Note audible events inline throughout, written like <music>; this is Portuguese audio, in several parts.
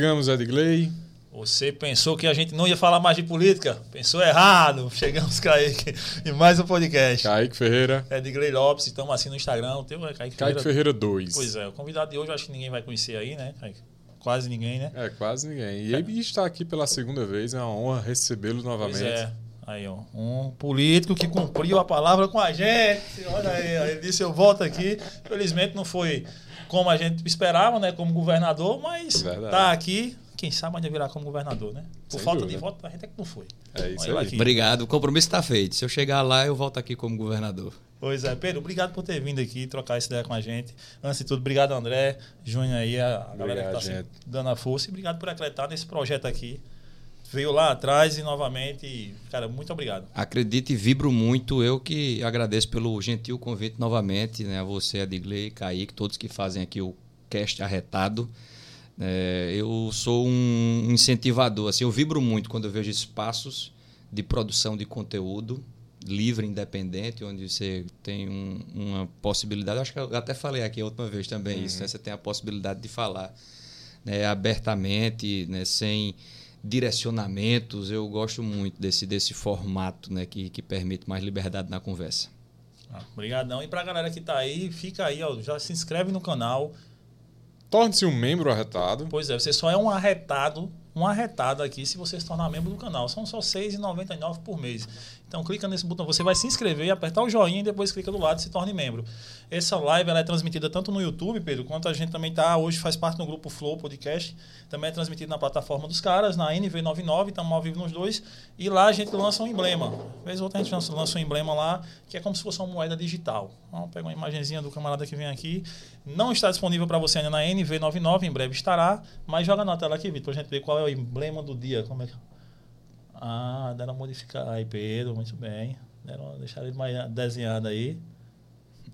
Chegamos, Edgley. Você pensou que a gente não ia falar mais de política? Pensou errado. <laughs> Chegamos, Kaique, em mais um podcast. Kaique Ferreira. Edgley Lopes, estamos assim no Instagram. O teu é Kaique, Kaique Ferreira 2. Pois é, o convidado de hoje acho que ninguém vai conhecer aí, né, Kaique? Quase ninguém, né? É, quase ninguém. E ele está aqui pela segunda vez, é uma honra recebê-lo novamente. Pois é. Aí, ó, um político que cumpriu a palavra com a gente. Olha aí, ele disse: Eu volto aqui. Felizmente não foi como a gente esperava, né, como governador, mas Verdade. tá aqui. Quem sabe ainda virar como governador, né? Por Sem falta dúvida. de voto, a gente é que não foi. É isso aí. aqui. Obrigado, o compromisso está feito. Se eu chegar lá, eu volto aqui como governador. Pois é, Pedro, obrigado por ter vindo aqui trocar essa ideia com a gente. Antes de tudo, obrigado, André, Júnior aí, a, a galera que está dando a força. E obrigado por acreditar nesse projeto aqui. Veio lá atrás e novamente. cara, muito obrigado. Acredito e vibro muito. Eu que agradeço pelo gentil convite novamente, né? A você, Adigley, Kaique, todos que fazem aqui o cast arretado. É, eu sou um incentivador. Assim, eu vibro muito quando eu vejo espaços de produção de conteúdo livre, independente, onde você tem um- uma possibilidade. Acho que eu até falei aqui a última vez também isso, né? Você tem a possibilidade de falar né, abertamente, né, sem direcionamentos. Eu gosto muito desse, desse formato né, que, que permite mais liberdade na conversa. Ah, Obrigadão. E pra galera que tá aí, fica aí, ó, já se inscreve no canal. Torne-se um membro arretado. Pois é, você só é um arretado, um arretado aqui se você se tornar membro do canal. São só R$ 6,99 por mês. Então clica nesse botão, você vai se inscrever, apertar o joinha e depois clica do lado e se torne membro. Essa live ela é transmitida tanto no YouTube, Pedro, quanto a gente também tá hoje faz parte do grupo Flow Podcast. Também é transmitido na plataforma dos caras, na NV99, estamos ao vivo nos dois. E lá a gente lança um emblema. Vez ou outra a gente lança, um emblema lá, que é como se fosse uma moeda digital. Vamos pegar uma imagenzinha do camarada que vem aqui. Não está disponível para você ainda na NV99, em breve estará. Mas joga na tela aqui, Vitor, pra gente ver qual é o emblema do dia. Como é que... Ah, deram modificar aí, Pedro, muito bem. Deram, deixaram ele mais desenhado aí.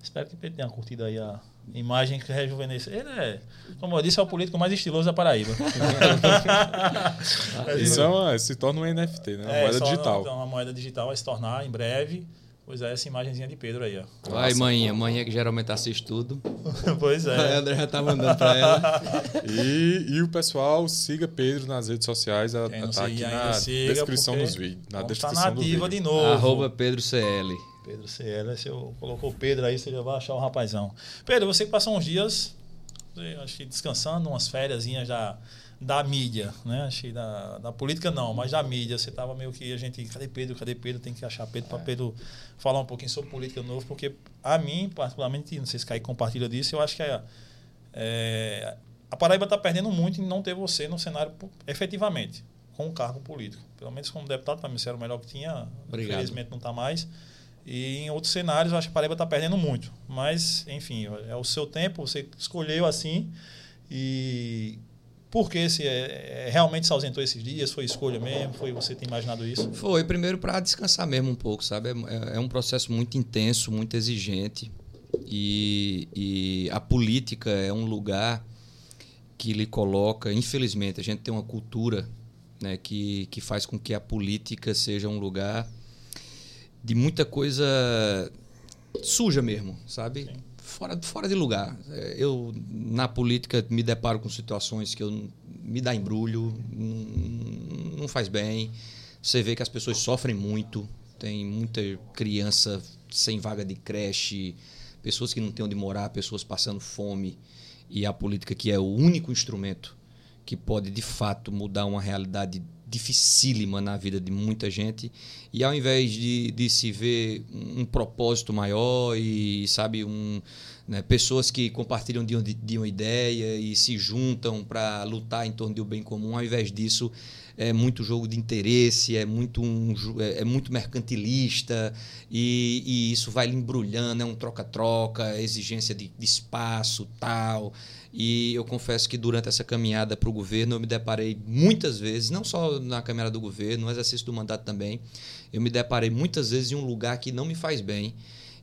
Espero que Pedro tenha curtido aí a imagem que rejuvenesceu. Ele é, como eu disse, é o político mais estiloso da Paraíba. <laughs> Isso é uma- se torna um NFT, né? Uma moeda só digital. Uma, uma moeda digital vai se tornar em breve. Pois é, essa imagenzinha de Pedro aí, ó. Vai, manhã, manhã que geralmente assiste tudo. <laughs> pois A é. André já tá mandando para ela. <laughs> E, e o pessoal siga Pedro nas redes sociais. Ela Quem não tá aqui ainda, na siga, descrição dos vídeos. Na tá descrição do nativa vídeo. de novo. Arroba Pedro CL. Pedro CL, se eu colocou Pedro aí, você já vai achar o rapazão. Pedro, você que passou uns dias, eh, acho que descansando, umas férias da, da mídia, né? Que da, da política não, mas da mídia. Você tava meio que a gente, cadê Pedro, cadê Pedro? Tem que achar Pedro para Pedro falar um pouquinho sobre política novo, porque a mim, particularmente, não sei se Kaique compartilha disso, eu acho que é, é, a Paraíba está perdendo muito em não ter você no cenário efetivamente, com um cargo político. Pelo menos como deputado, para mim, era o melhor que tinha. Obrigado. Infelizmente não está mais. E em outros cenários, eu acho que a Paraíba está perdendo muito. Mas, enfim, é o seu tempo, você escolheu assim. E por que se é, é, realmente se ausentou esses dias? Foi escolha mesmo? Foi você ter imaginado isso? Foi primeiro para descansar mesmo um pouco, sabe? É, é um processo muito intenso, muito exigente. E, e a política é um lugar que lhe coloca, infelizmente, a gente tem uma cultura né, que, que faz com que a política seja um lugar de muita coisa suja mesmo, sabe? Fora, fora de lugar. É, Eu, na política, me deparo com situações que eu me dá embrulho, não, não faz bem. Você vê que as pessoas sofrem muito, tem muita criança sem vaga de creche, pessoas que não têm onde morar, pessoas passando fome. E a política, que é o único instrumento que pode de fato mudar uma realidade dificílima na vida de muita gente. E ao invés de, de se ver um, um propósito maior e sabe um né, pessoas que compartilham de, um- de uma ideia e se juntam para lutar em torno do bem comum ao invés disso é muito jogo de interesse é muito um, é, é muito mercantilista e, e isso vai lhe embrulhando é um troca-troca exigência de, de espaço tal e eu confesso que durante essa caminhada para o governo eu me deparei muitas vezes, não só na caminhada do governo, no exercício do mandato também, eu me deparei muitas vezes em um lugar que não me faz bem.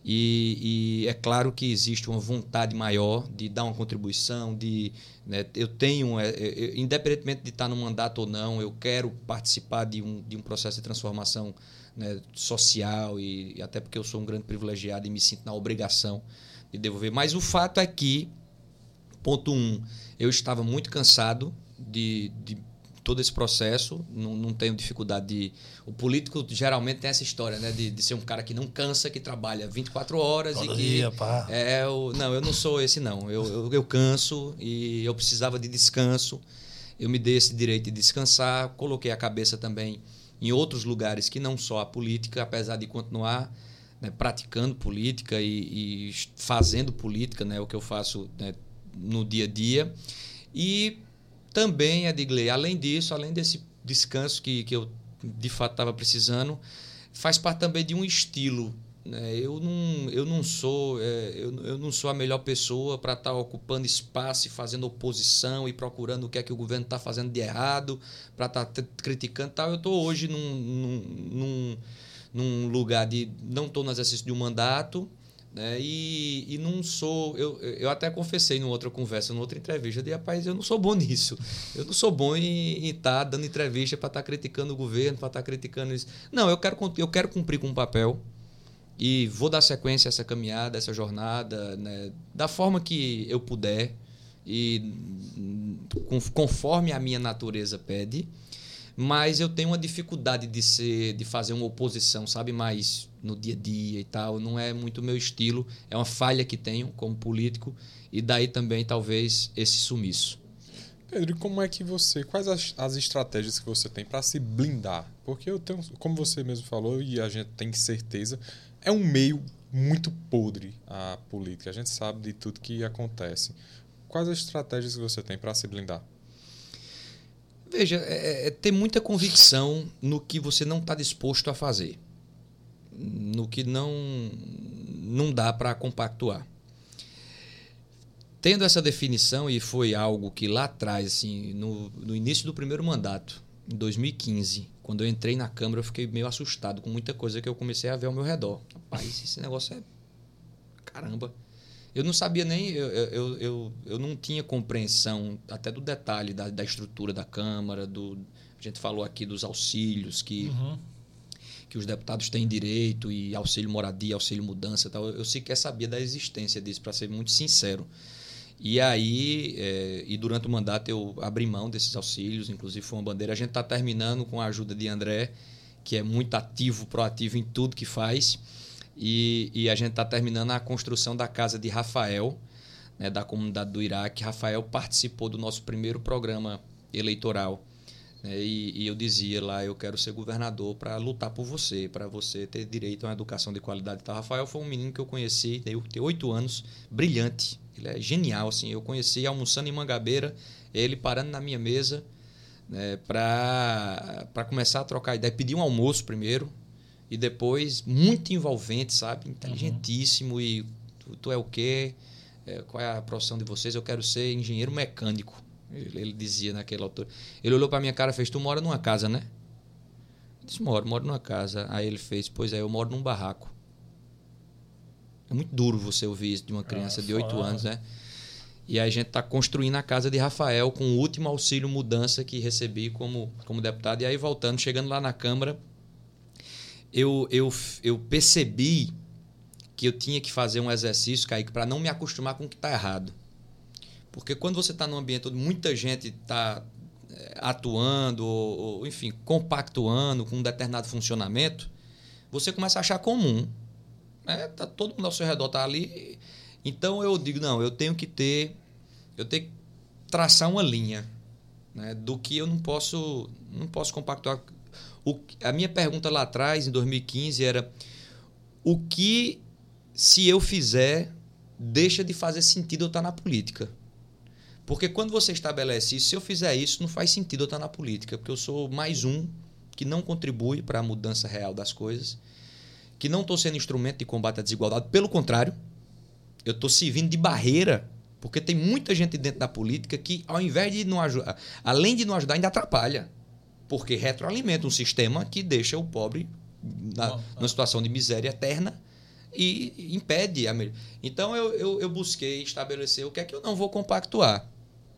E, e é claro que existe uma vontade maior de dar uma contribuição, de né, eu tenho, é, é, independentemente de estar no mandato ou não, eu quero participar de um, de um processo de transformação né, social e até porque eu sou um grande privilegiado e me sinto na obrigação de devolver. Mas o fato é que Ponto um, eu estava muito cansado de, de todo esse processo, não, não tenho dificuldade de. O político geralmente tem essa história, né? De, de ser um cara que não cansa, que trabalha 24 horas Todo e que. dia, pá. É, o, não, eu não sou esse, não. Eu, eu, eu canso e eu precisava de descanso. Eu me dei esse direito de descansar, coloquei a cabeça também em outros lugares que não só a política, apesar de continuar né, praticando política e, e fazendo política, né, o que eu faço né, no dia a dia. E também, Edgley, além disso, além desse descanso que, que eu de fato estava precisando, faz parte também de um estilo. Né? Eu, não, eu, não sou, é, eu, eu não sou a melhor pessoa para estar tá ocupando espaço e fazendo oposição e procurando o que é que o governo está fazendo de errado, para estar tá criticando tal. Eu estou hoje num, num, num, num lugar de. não estou no exercício de um mandato né? E, e não sou. Eu, eu até confessei numa outra conversa, numa outra entrevista, de rapaz, eu não sou bom <laughs> nisso. Eu não sou bom em estar tá dando entrevista para estar tá criticando o governo, para estar tá criticando isso. Não, eu quero, eu quero cumprir com um papel e vou dar sequência a essa caminhada, essa jornada, né? da forma que eu puder e conforme a minha natureza pede mas eu tenho uma dificuldade de ser de fazer uma oposição sabe mais no dia a dia e tal não é muito meu estilo é uma falha que tenho como político e daí também talvez esse sumiço Pedro, como é que você, quais as, as estratégias que você tem para se blindar? Porque eu tenho, como você mesmo falou e a gente tem certeza, é um meio muito podre a política. A gente sabe de tudo que acontece. Quais as estratégias que você tem para se blindar? Veja, é, é, ter muita convicção no que você não está disposto a fazer, no que não, não dá para compactuar. Tendo essa definição, e foi algo que lá atrás, assim, no, no início do primeiro mandato, em 2015, quando eu entrei na Câmara, eu fiquei meio assustado com muita coisa que eu comecei a ver ao meu redor. Rapaz, esse negócio é. Caramba eu não sabia nem, eu, eu, eu, eu não tinha compreensão até do detalhe da, da estrutura da Câmara, do, a gente falou aqui dos auxílios que, uhum. que os deputados têm direito, e auxílio moradia, auxílio mudança tal. Eu sequer sabia da existência disso, para ser muito sincero. E aí, é, e durante o mandato eu abri mão desses auxílios, inclusive foi uma bandeira. A gente está terminando com a ajuda de André, que é muito ativo, proativo em tudo que faz. E, e a gente está terminando a construção da casa de Rafael, né, da comunidade do Iraque. Rafael participou do nosso primeiro programa eleitoral. Né, e, e, eu dizia lá: eu quero ser governador para lutar por você, para você ter direito a uma educação de qualidade. Então, Rafael foi um menino que eu conheci, tem oito anos, brilhante. Ele é genial. Assim. Eu conheci almoçando em Mangabeira, ele parando na minha mesa né, para começar a trocar ideia. Pedi um almoço primeiro, e depois muito envolvente, sabe? Inteligentíssimo uhum. e tu, tu, é o quê? É, qual é a profissão de vocês? Eu quero ser engenheiro mecânico. Ele, ele dizia naquela altura. Ele olhou para minha cara e fez: Tu mora numa casa, né? Eu disse: Moro, moro numa casa. Aí ele fez: Pois é, eu moro num barraco. É muito duro você ouvir isso de uma criança é, de 8 anos, né? E a gente está construindo a casa de Rafael com o último auxílio mudança que recebi como, como deputado. E aí, voltando, chegando lá na Câmara, eu, eu, eu percebi que eu tinha que fazer um exercício, Kaique, para não me acostumar com o que está errado. Porque quando você está num ambiente onde muita gente está eh, atuando, ou, enfim, compactuando com um determinado funcionamento, você começa a achar comum. Né? Tá, todo mundo ao seu redor está ali. Então eu digo, não, eu tenho que ter, eu tenho que traçar uma linha né, do que eu não posso, não posso compactuar o, a minha pergunta lá atrás, em 2015, era: o que, se eu fizer, deixa de fazer sentido eu estar na política? Porque quando você estabelece isso, se eu fizer isso, não faz sentido eu estar na política, porque eu sou mais um que não contribui para a mudança real das coisas, que não estou sendo instrumento de combate à desigualdade, pelo contrário, eu estou servindo de barreira, porque tem muita gente dentro da política que, ao invés de não ajudar, além de não ajudar, ainda atrapalha porque retroalimenta um sistema que deixa o pobre na, numa situação de miséria eterna e impede a melhor. Então eu, eu, eu, busquei estabelecer o que é que eu não vou compactuar.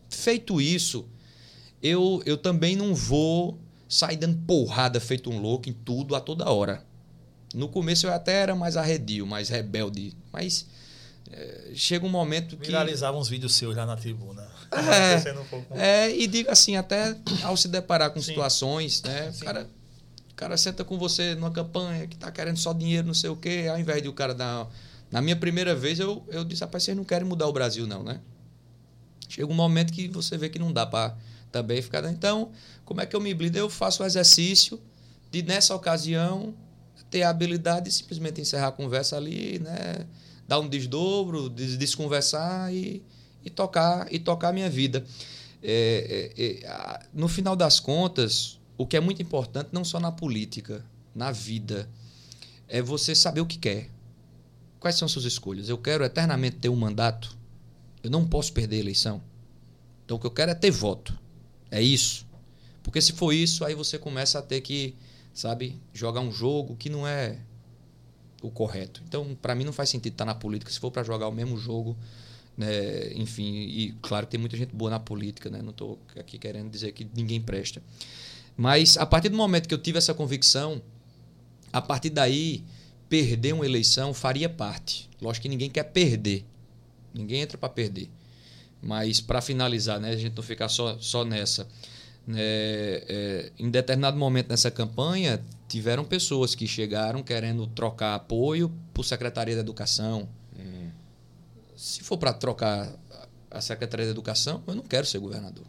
Feito isso, eu, eu também não vou sair dando porrada feito um louco em tudo a toda hora. No começo eu até era mais arredio, mais rebelde, mas chega um momento que. Viralizavam uns vídeos seus lá na tribuna. É, um é, e digo assim, até ao se deparar com Sim. situações, né? O cara, o cara senta com você numa campanha que tá querendo só dinheiro, não sei o quê, ao invés de o cara dar. Na minha primeira vez, eu, eu disse, rapaz, vocês não querem mudar o Brasil, não, né? Chega um momento que você vê que não dá para também ficar. Então, como é que eu me blindo? Eu faço o exercício de, nessa ocasião, ter a habilidade de simplesmente encerrar a conversa ali, né? Dar um desdobro, des desconversar e, e tocar e tocar a minha vida. É, é, é, no final das contas, o que é muito importante, não só na política, na vida, é você saber o que quer. Quais são suas escolhas? Eu quero eternamente ter um mandato. Eu não posso perder a eleição. Então o que eu quero é ter voto. É isso. Porque se for isso, aí você começa a ter que, sabe, jogar um jogo que não é o correto. Então, para mim não faz sentido estar na política se for para jogar o mesmo jogo, né? Enfim, e claro que tem muita gente boa na política, né? Não estou aqui querendo dizer que ninguém presta. Mas a partir do momento que eu tive essa convicção, a partir daí perder uma eleição faria parte. Lógico que ninguém quer perder. Ninguém entra para perder. Mas para finalizar, né, a gente não ficar só, só nessa. Né, é, em determinado momento nessa campanha, tiveram pessoas que chegaram querendo trocar apoio por Secretaria da Educação. Hum. Se for para trocar a Secretaria da Educação, eu não quero ser governador.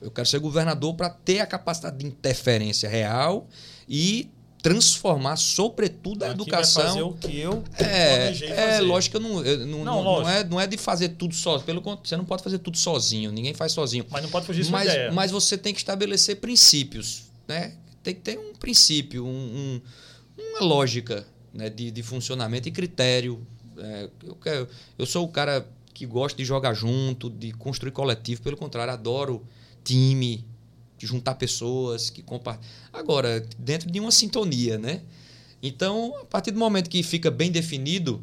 Eu quero ser governador para ter a capacidade de interferência real e transformar, sobretudo, a Aqui educação. Vai fazer o que eu é, é lógico que eu não, eu não, Não, não, é, não é de fazer tudo só. Pelo contrário, você não pode fazer tudo sozinho. Ninguém faz sozinho. Mas não pode fugir mas, ideia. mas você tem que estabelecer princípios, né? Tem que ter um princípio, um, um, uma lógica né? de, de funcionamento e critério. É, eu, quero, eu sou o cara que gosta de jogar junto, de construir coletivo. Pelo contrário, adoro time, de juntar pessoas que compartilham. Agora, dentro de uma sintonia, né? Então, a partir do momento que fica bem definido,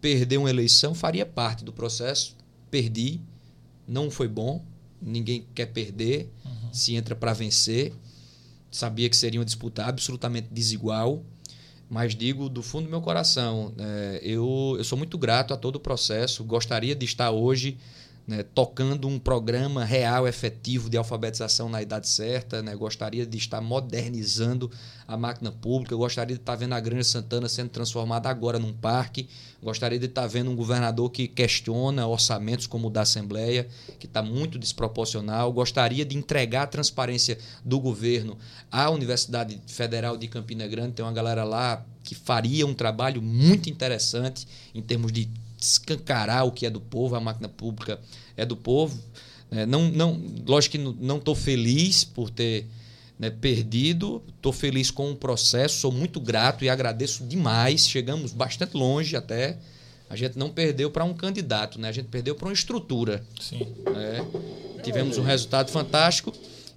perder uma eleição faria parte do processo. Perdi, não foi bom, ninguém quer perder, uhum. se entra para vencer. Sabia que seria uma disputa absolutamente desigual, mas digo do fundo do meu coração, é, eu, eu sou muito grato a todo o processo, gostaria de estar hoje né, tocando um programa real, efetivo de alfabetização na idade certa. Né, gostaria de estar modernizando a máquina pública. Gostaria de estar vendo a Grande Santana sendo transformada agora num parque. Gostaria de estar vendo um governador que questiona orçamentos como o da Assembleia, que está muito desproporcional. Gostaria de entregar a transparência do governo à Universidade Federal de Campina Grande. Tem uma galera lá que faria um trabalho muito interessante em termos de escancarar o que é do povo, a máquina pública é do povo. É, não, não, lógico que não estou feliz por ter né, perdido, estou feliz com o processo, sou muito grato e agradeço demais. Chegamos bastante longe até. A gente não perdeu para um candidato, né? a gente perdeu para uma estrutura. Sim. Né? Tivemos um resultado fantástico.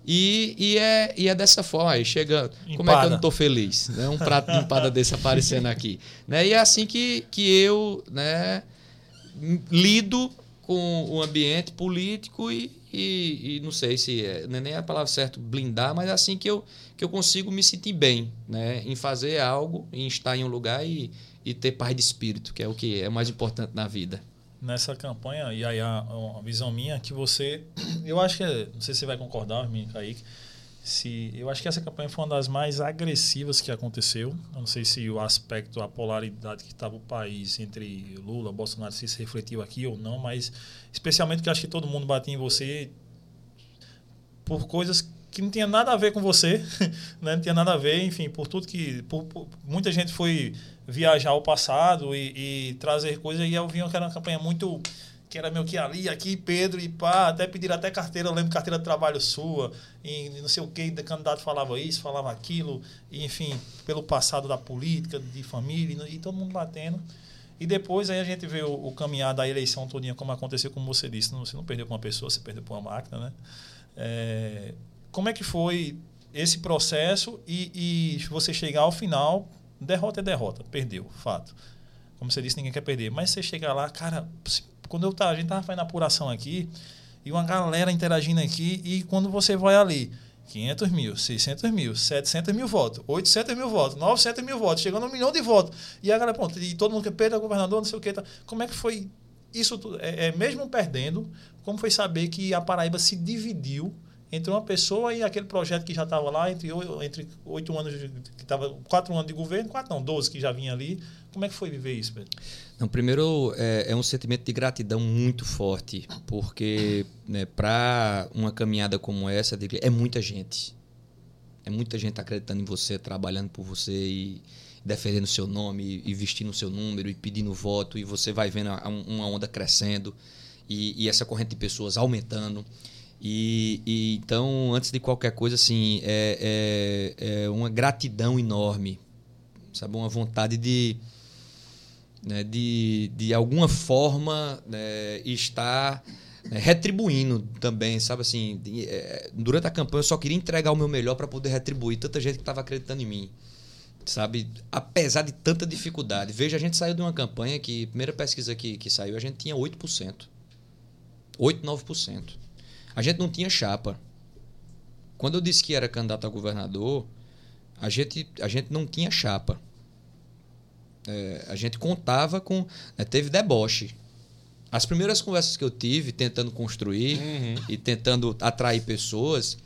E, e, é, e é dessa forma. Aí chega. Empada. Como é que eu não estou feliz? Né? Um prato de empada desse aparecendo aqui. Né? E é assim que, que eu né, lido com o ambiente político e, e, e não sei se é, é nem a palavra certa blindar, mas é assim que eu, que eu consigo me sentir bem né? em fazer algo, em estar em um lugar e, e ter paz de espírito, que é o que é mais importante na vida nessa campanha, e aí a, a, visão minha que você. Eu acho que. Não sei se você vai concordar, Kaique. Se, eu acho que essa campanha foi uma das mais agressivas que aconteceu. Eu não sei se o aspecto, a polaridade que estava o país entre Lula Bolsonaro se, se refletiu aqui ou não, mas especialmente que acho que todo mundo batia em você por coisas que não tinha nada a ver com você, <laughs> né? não tinha nada a ver, enfim, por tudo que. Por, por, muita gente foi viajar ao passado e, e trazer coisas, e eu vi que era uma campanha muito. Que era meio que ali, aqui, Pedro, e pá, até pedir até carteira, eu lembro carteira de trabalho sua, e não sei o que, o candidato falava isso, falava aquilo, e, enfim, pelo passado da política, de família, e todo mundo batendo. E depois aí a gente vê o, o caminhar da eleição todinha, como aconteceu, como você disse, não, você não perdeu para uma pessoa, você perdeu para uma máquina, né? É, como é que foi esse processo e, e você chegar ao final, derrota é derrota, perdeu, fato. Como você disse, ninguém quer perder. Mas você chegar lá, cara, quando eu tava, a gente tava fazendo apuração aqui, e uma galera interagindo aqui, e quando você vai ali, 500 mil, 600 mil, 700 mil votos, 800 mil votos, 900 mil votos, chegando a um milhão de votos. E a galera, pronto, e todo mundo que Pedro é governador, não sei o que. Tá. Como é que foi isso tudo? É, é, mesmo perdendo, como foi saber que a Paraíba se dividiu entre uma pessoa e aquele projeto que já estava lá, entre, oito anos, que estava quatro anos de governo, quatro não, doze que já vinha ali. Como é que foi viver isso, Pedro? Não, primeiro, é, é um sentimento de gratidão muito forte, porque né, para uma caminhada como essa, é muita gente. É muita gente acreditando em você, trabalhando por você e defendendo o seu nome, e vestindo o seu número, e pedindo voto, e você vai vendo uma onda crescendo, e, e essa corrente de pessoas aumentando. E, e, então, antes de qualquer coisa, assim, é, é, é uma gratidão enorme, sabe? Uma vontade de né, de, de alguma forma né, estar né, retribuindo também, sabe assim, de, é, durante a campanha eu só queria entregar o meu melhor para poder retribuir tanta gente que estava acreditando em mim, sabe, apesar de tanta dificuldade. Veja, a gente saiu de uma campanha que, primeira pesquisa que, que saiu, a gente tinha 8%. 8, 9%. A gente não tinha chapa. Quando eu disse que era candidato a governador, a gente, a gente não tinha chapa. É, a gente contava com. Né, teve deboche. As primeiras conversas que eu tive, tentando construir uhum. e tentando atrair pessoas,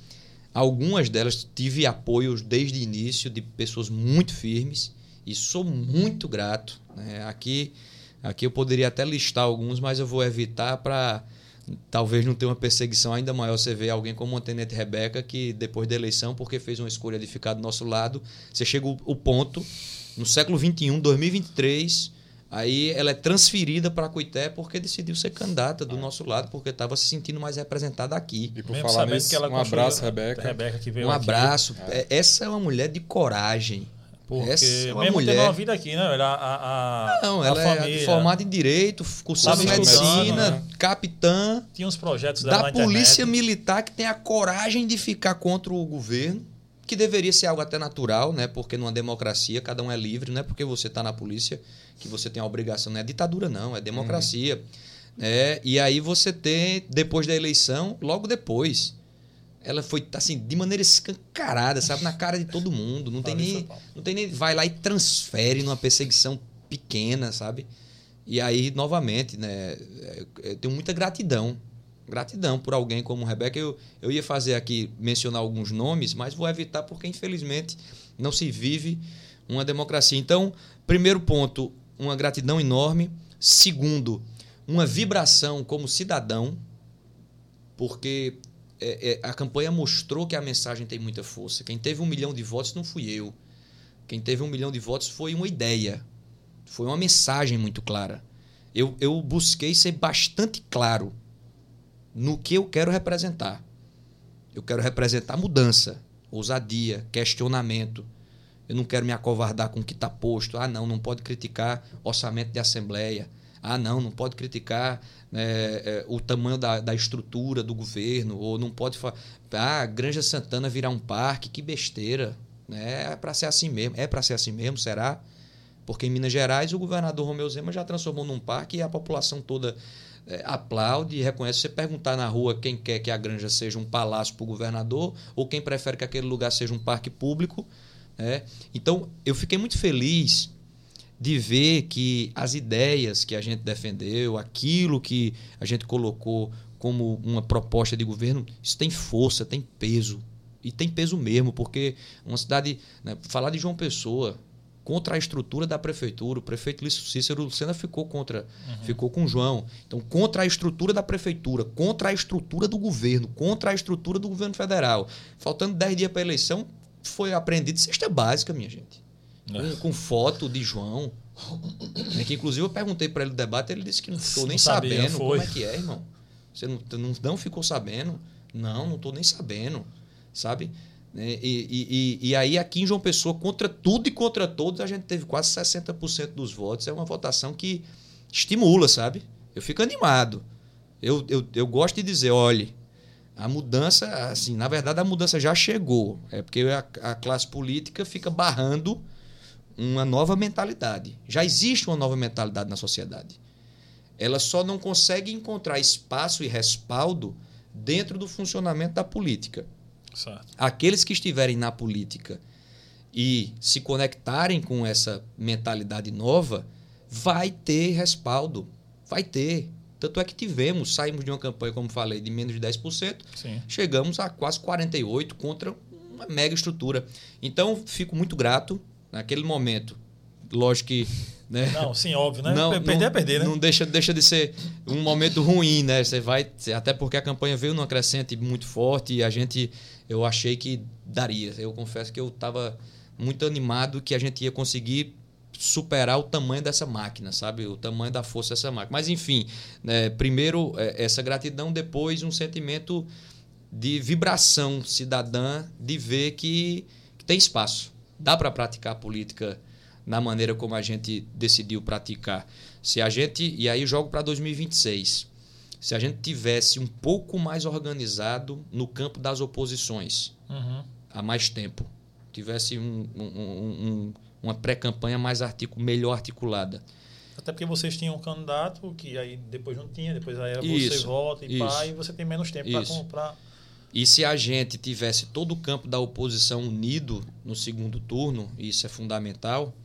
algumas delas tive apoios desde o início de pessoas muito firmes e sou muito grato. Né? Aqui, aqui eu poderia até listar alguns, mas eu vou evitar para talvez não ter uma perseguição ainda maior. Você vê alguém como a Tenente Rebeca, que depois da eleição, porque fez uma escolha de ficar do nosso lado, você chega o ponto no século XXI, 2023, aí ela é transferida para Cuité porque decidiu ser candidata do nosso lado, porque estava se sentindo mais representada aqui. E por Mesmo falar nisso, um abraço, Rebeca. Rebeca que veio um aqui. abraço. É. Essa é uma mulher de coragem. Porque Essa é mesmo mulher... tendo uma vida aqui, né? Ela, a, a, Não, ela a é formada em Direito, cursou Medicina, né? capitã. Tinha uns projetos da Polícia Militar que tem a coragem de ficar contra o governo que deveria ser algo até natural, né? Porque numa democracia cada um é livre, não é porque você está na polícia que você tem a obrigação, não é ditadura não, é democracia. Uhum. É, e aí você tem, depois da eleição, logo depois, ela foi assim, de maneira escancarada, sabe, na cara de todo mundo. Não tem nem, não tem nem vai lá e transfere numa perseguição pequena, sabe? E aí novamente, né, eu tenho muita gratidão gratidão por alguém como Rebeca. Eu, eu ia fazer aqui, mencionar alguns nomes, mas vou evitar porque, infelizmente, não se vive uma democracia. Então, primeiro ponto, uma gratidão enorme. Segundo, uma vibração como cidadão, porque é, é, a campanha mostrou que a mensagem tem muita força. Quem teve um milhão de votos não fui eu. Quem teve um milhão de votos foi uma ideia, foi uma mensagem muito clara. Eu, eu busquei ser bastante claro no que eu quero representar. Eu quero representar mudança, ousadia, questionamento. Eu não quero me acovardar com o que está posto. Ah, não, não pode criticar orçamento de assembleia. Ah, não, não pode criticar né, é, o tamanho da, da estrutura do governo. Ou não pode falar. Ah, Granja Santana virar um parque, que besteira. Né? É para ser assim mesmo. É para ser assim mesmo, será? Porque em Minas Gerais o governador Romeu Zema já transformou num parque e a população toda é, aplaude e reconhece. Você perguntar na rua quem quer que a granja seja um palácio para o governador ou quem prefere que aquele lugar seja um parque público. Né? Então, eu fiquei muito feliz de ver que as ideias que a gente defendeu, aquilo que a gente colocou como uma proposta de governo, isso tem força, tem peso. E tem peso mesmo, porque uma cidade. Né, falar de João Pessoa, contra a estrutura da prefeitura. O prefeito Cícero Lucena ficou contra, uhum. ficou com o João. Então, contra a estrutura da prefeitura, contra a estrutura do governo, contra a estrutura do governo federal. Faltando 10 dias para a eleição, foi aprendido cesta básica, minha gente. Com, com, foto de João. É que, inclusive, eu perguntei para ele no debate, ele disse que não ficou nem sabia, sabendo foi. como é que é, irmão. Você não, não, não ficou sabendo? Não, não estou nem sabendo. Sabe? Né? E, e, e, aí, aqui em João Pessoa, contra tudo e contra todos, a gente teve quase 60% dos votos. É uma votação que estimula, sabe? Eu fico animado. Eu, eu, eu gosto de dizer, olhe, a mudança, assim, na verdade, a mudança já chegou. É porque a, a classe política fica barrando uma nova mentalidade. Já existe uma nova mentalidade na sociedade. Ela só não consegue encontrar espaço e respaldo dentro do funcionamento da política. Certo. Aqueles que estiverem na política e se conectarem com essa mentalidade nova, vai ter respaldo. Vai ter. Tanto é que tivemos, saímos de uma campanha, como falei, de menos de 10%, Sim. chegamos a quase 48% contra uma mega estrutura. Então, fico muito grato naquele momento. Lógico que. Né? Não, sim, óbvio, né? Não, perder não, é perder, né? Não deixa, deixa de ser um momento ruim, né? Você vai. Até porque a campanha veio numa crescente muito forte e a gente. Eu achei que daria. Eu confesso que eu estava muito animado que a gente ia conseguir superar o tamanho dessa máquina, sabe? O tamanho da força dessa máquina. Mas, enfim, né? primeiro é, essa gratidão, depois um sentimento de vibração cidadã de ver que, que tem espaço. Dá para praticar política na maneira como a gente decidiu praticar. Se a gente, e aí jogo para 2026, se a gente tivesse um pouco mais organizado no campo das oposições Uhum. há mais tempo, tivesse um, um, um, uma pré-campanha mais articu melhor articulada. Até porque vocês tinham um candidato que aí depois não tinha, depois aí era você Isso, volta e isso. pá, e você tem menos tempo para comprar. E se a gente tivesse todo o campo da oposição unido no segundo turno, isso é fundamental,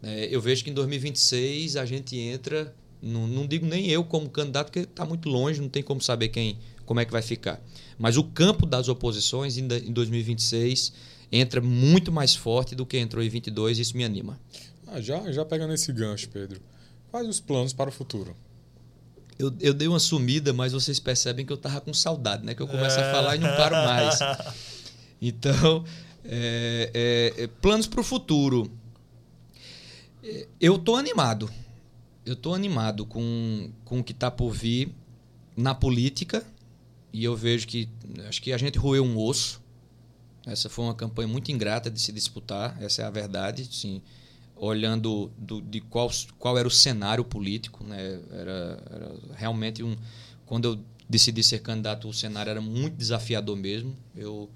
né, eu vejo que em 2026 a gente entra, não, não digo nem eu como candidato, porque está muito longe, não tem como saber quem, como é que vai ficar. Mas o campo das oposições em, em 2026 entra muito mais forte do que entrou em 22 e isso me anima. Ah, já, já pegando esse gancho, Pedro. Quais os planos para o futuro? Eu, eu dei uma sumida, mas vocês percebem que eu tava com saudade, né? Que eu começo a falar e não paro mais. <laughs> Então, é, é, é, planos para o futuro. É, Eu tô animado. Eu tô animado com, com o que está por vir na política. E eu vejo que acho que a gente roeu um osso. Essa foi uma campanha muito ingrata de se disputar, essa é a verdade. Sim, olhando do, de qual, qual era o cenário político, né? era, era realmente um. Quando eu decidi ser candidato, o cenário era muito desafiador mesmo. Eu,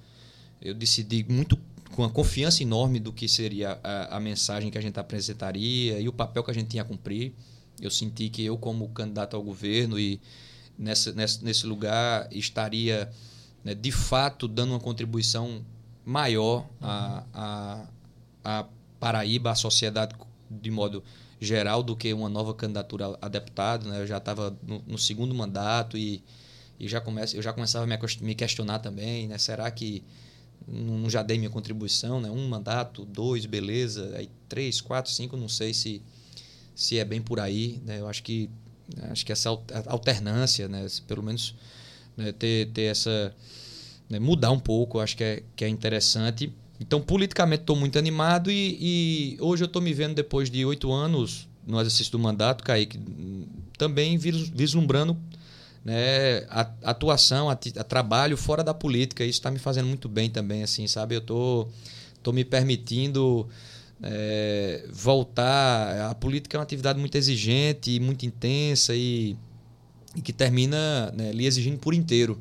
eu decidi muito com uma confiança enorme do que seria a, a mensagem que a gente apresentaria e o papel que a gente tinha a cumprir. Eu senti que eu, como candidato ao governo e nessa, nessa, nesse lugar, estaria né, de fato dando uma contribuição maior à, à Paraíba, à sociedade de modo geral, do que uma nova candidatura a deputado. Né? Eu já estava no, no, segundo mandato e, e já comece, eu já começava a me, me questionar também, né? será que não já dei minha contribuição? Né? Um mandato, dois, beleza, aí três, quatro, cinco, não sei se, se é bem por aí. Né? Eu acho que, acho que essa alternância, né? pelo menos né? ter, ter essa... Né? mudar um pouco, acho que é, que é interessante. Então, politicamente, estou muito animado e, e hoje eu estou me vendo, depois de oito anos no exercício do mandato, Kaique, também vislumbrando né, a, atuação, trabalho fora da política. Isso está me fazendo muito bem também, assim, sabe? Eu tô, tô me permitindo é, voltar. A política é uma atividade muito exigente muito intensa e, e que termina né, lhe exigindo por inteiro.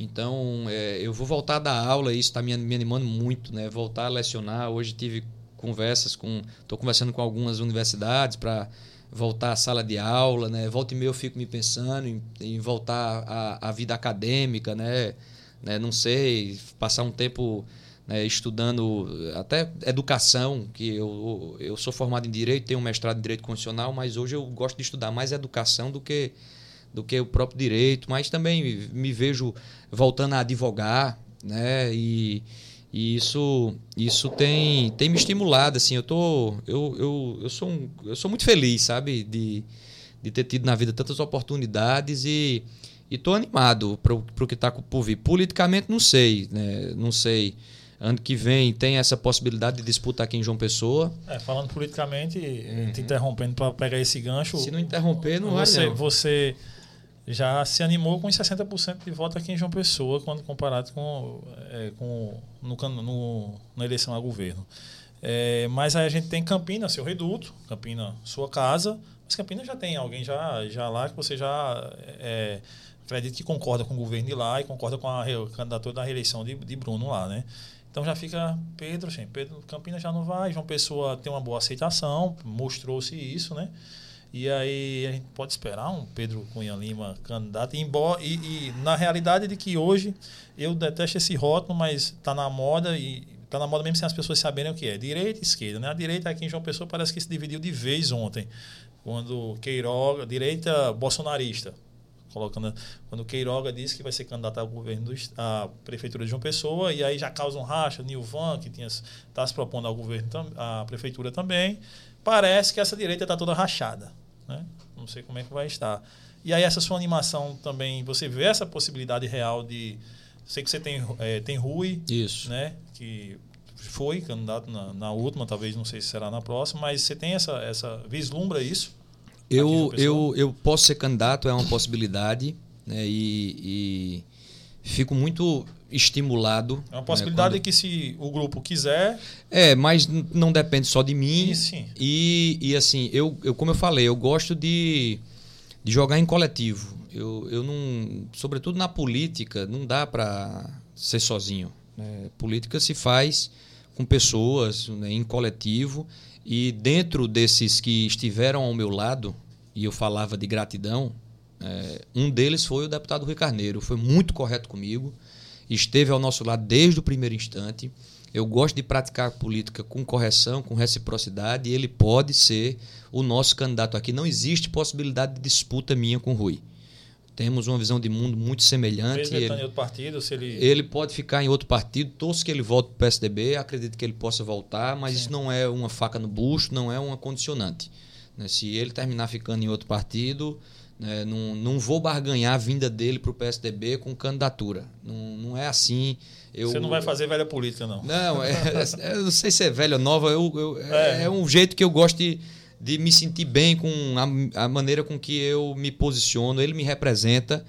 Então, é, eu vou voltar a dar aula, isso está me, me, animando muito, né? Voltar a lecionar. Hoje tive conversas com. Estou conversando com algumas universidades para voltar à sala de aula, né? Volta e meia eu fico me pensando em, em voltar à, à, vida acadêmica, né? né? Não sei, passar um tempo né, estudando até educação, que eu, eu sou formado em Direito, tenho um mestrado em Direito Constitucional, mas hoje eu gosto de estudar mais educação do que do que o próprio direito, mas também me vejo voltando a advogar, né? E, e isso isso tem, tem me estimulado, assim, eu tô eu, eu, eu sou um, eu sou muito feliz, sabe, de, de ter tido na vida tantas oportunidades e e tô animado para o que está por vir. Politicamente não sei, né? Não sei. Ano que vem tem essa possibilidade de disputa aqui em João Pessoa. É, falando politicamente, uhum. te interrompendo para pegar esse gancho. Se não interromper, não você, vai não. Você já se animou com os 60% de voto aqui em João Pessoa, quando comparado com, é, com no, no, na eleição a governo. É, mas aí a gente tem Campina, seu reduto, Campina, sua casa, mas Campina já tem alguém já, já lá que você já é, acredita que concorda com o governo de lá e concorda com a candidatura da reeleição de, de Bruno lá, né? Então já fica Pedro, assim, Pedro Campina já não vai, João Pessoa tem uma boa aceitação, mostrou-se isso, né? E aí a gente pode esperar um Pedro Cunha Lima candidato, embora, e, e na realidade de que hoje eu detesto esse rótulo, mas está na moda e está na moda mesmo sem as pessoas saberem o que é. Direita e esquerda. Né? A direita aqui em João Pessoa parece que se dividiu de vez ontem. Quando Queiroga, direita bolsonarista, colocando quando Queiroga disse que vai ser candidato ao governo à prefeitura de João Pessoa e aí já causa um racha, Nilvan que tinha está se propondo ao governo à prefeitura também, parece que essa direita está toda rachada, né? Não sei como é que vai estar. E aí essa sua animação também, você vê essa possibilidade real de sei que você tem é, tem Rui, isso, né? Que foi candidato na, na última, talvez não sei se será na próxima, mas você tem essa essa vislumbra isso? Eu, eu, eu posso ser candidato, é uma possibilidade, né? e, e fico muito estimulado. É uma possibilidade né, quando... que se o grupo quiser. É, mas não depende só de mim. E, sim. E, e assim, eu, eu, como eu falei, eu gosto de, de jogar em coletivo. Eu, eu não. Sobretudo na política, não dá para ser sozinho. Né? Política se faz com pessoas, né, em coletivo. E dentro desses que estiveram ao meu lado, e eu falava de gratidão, é, um deles foi o deputado Rui Carneiro. Foi muito correto comigo, esteve ao nosso lado desde o primeiro instante. Eu gosto de praticar política com correção, com reciprocidade, e ele pode ser o nosso candidato aqui. Não existe possibilidade de disputa minha com o Rui. Temos uma visão de mundo muito semelhante. Ele, em outro partido, se ele... ele pode ficar em outro partido, torço que ele volte para o PSDB, acredito que ele possa voltar, mas Sim. isso não é uma faca no bucho, não é uma condicionante. Né? Se ele terminar ficando em outro partido, né? não, não vou barganhar a vinda dele para o PSDB com candidatura. Não, não é assim. Eu, Você não vai fazer velha política, não. Não, é, é, eu não sei se é velha ou nova, eu, eu é. é um jeito que eu gosto de de me sentir bem com a, a, maneira com que eu me posiciono. Ele me representa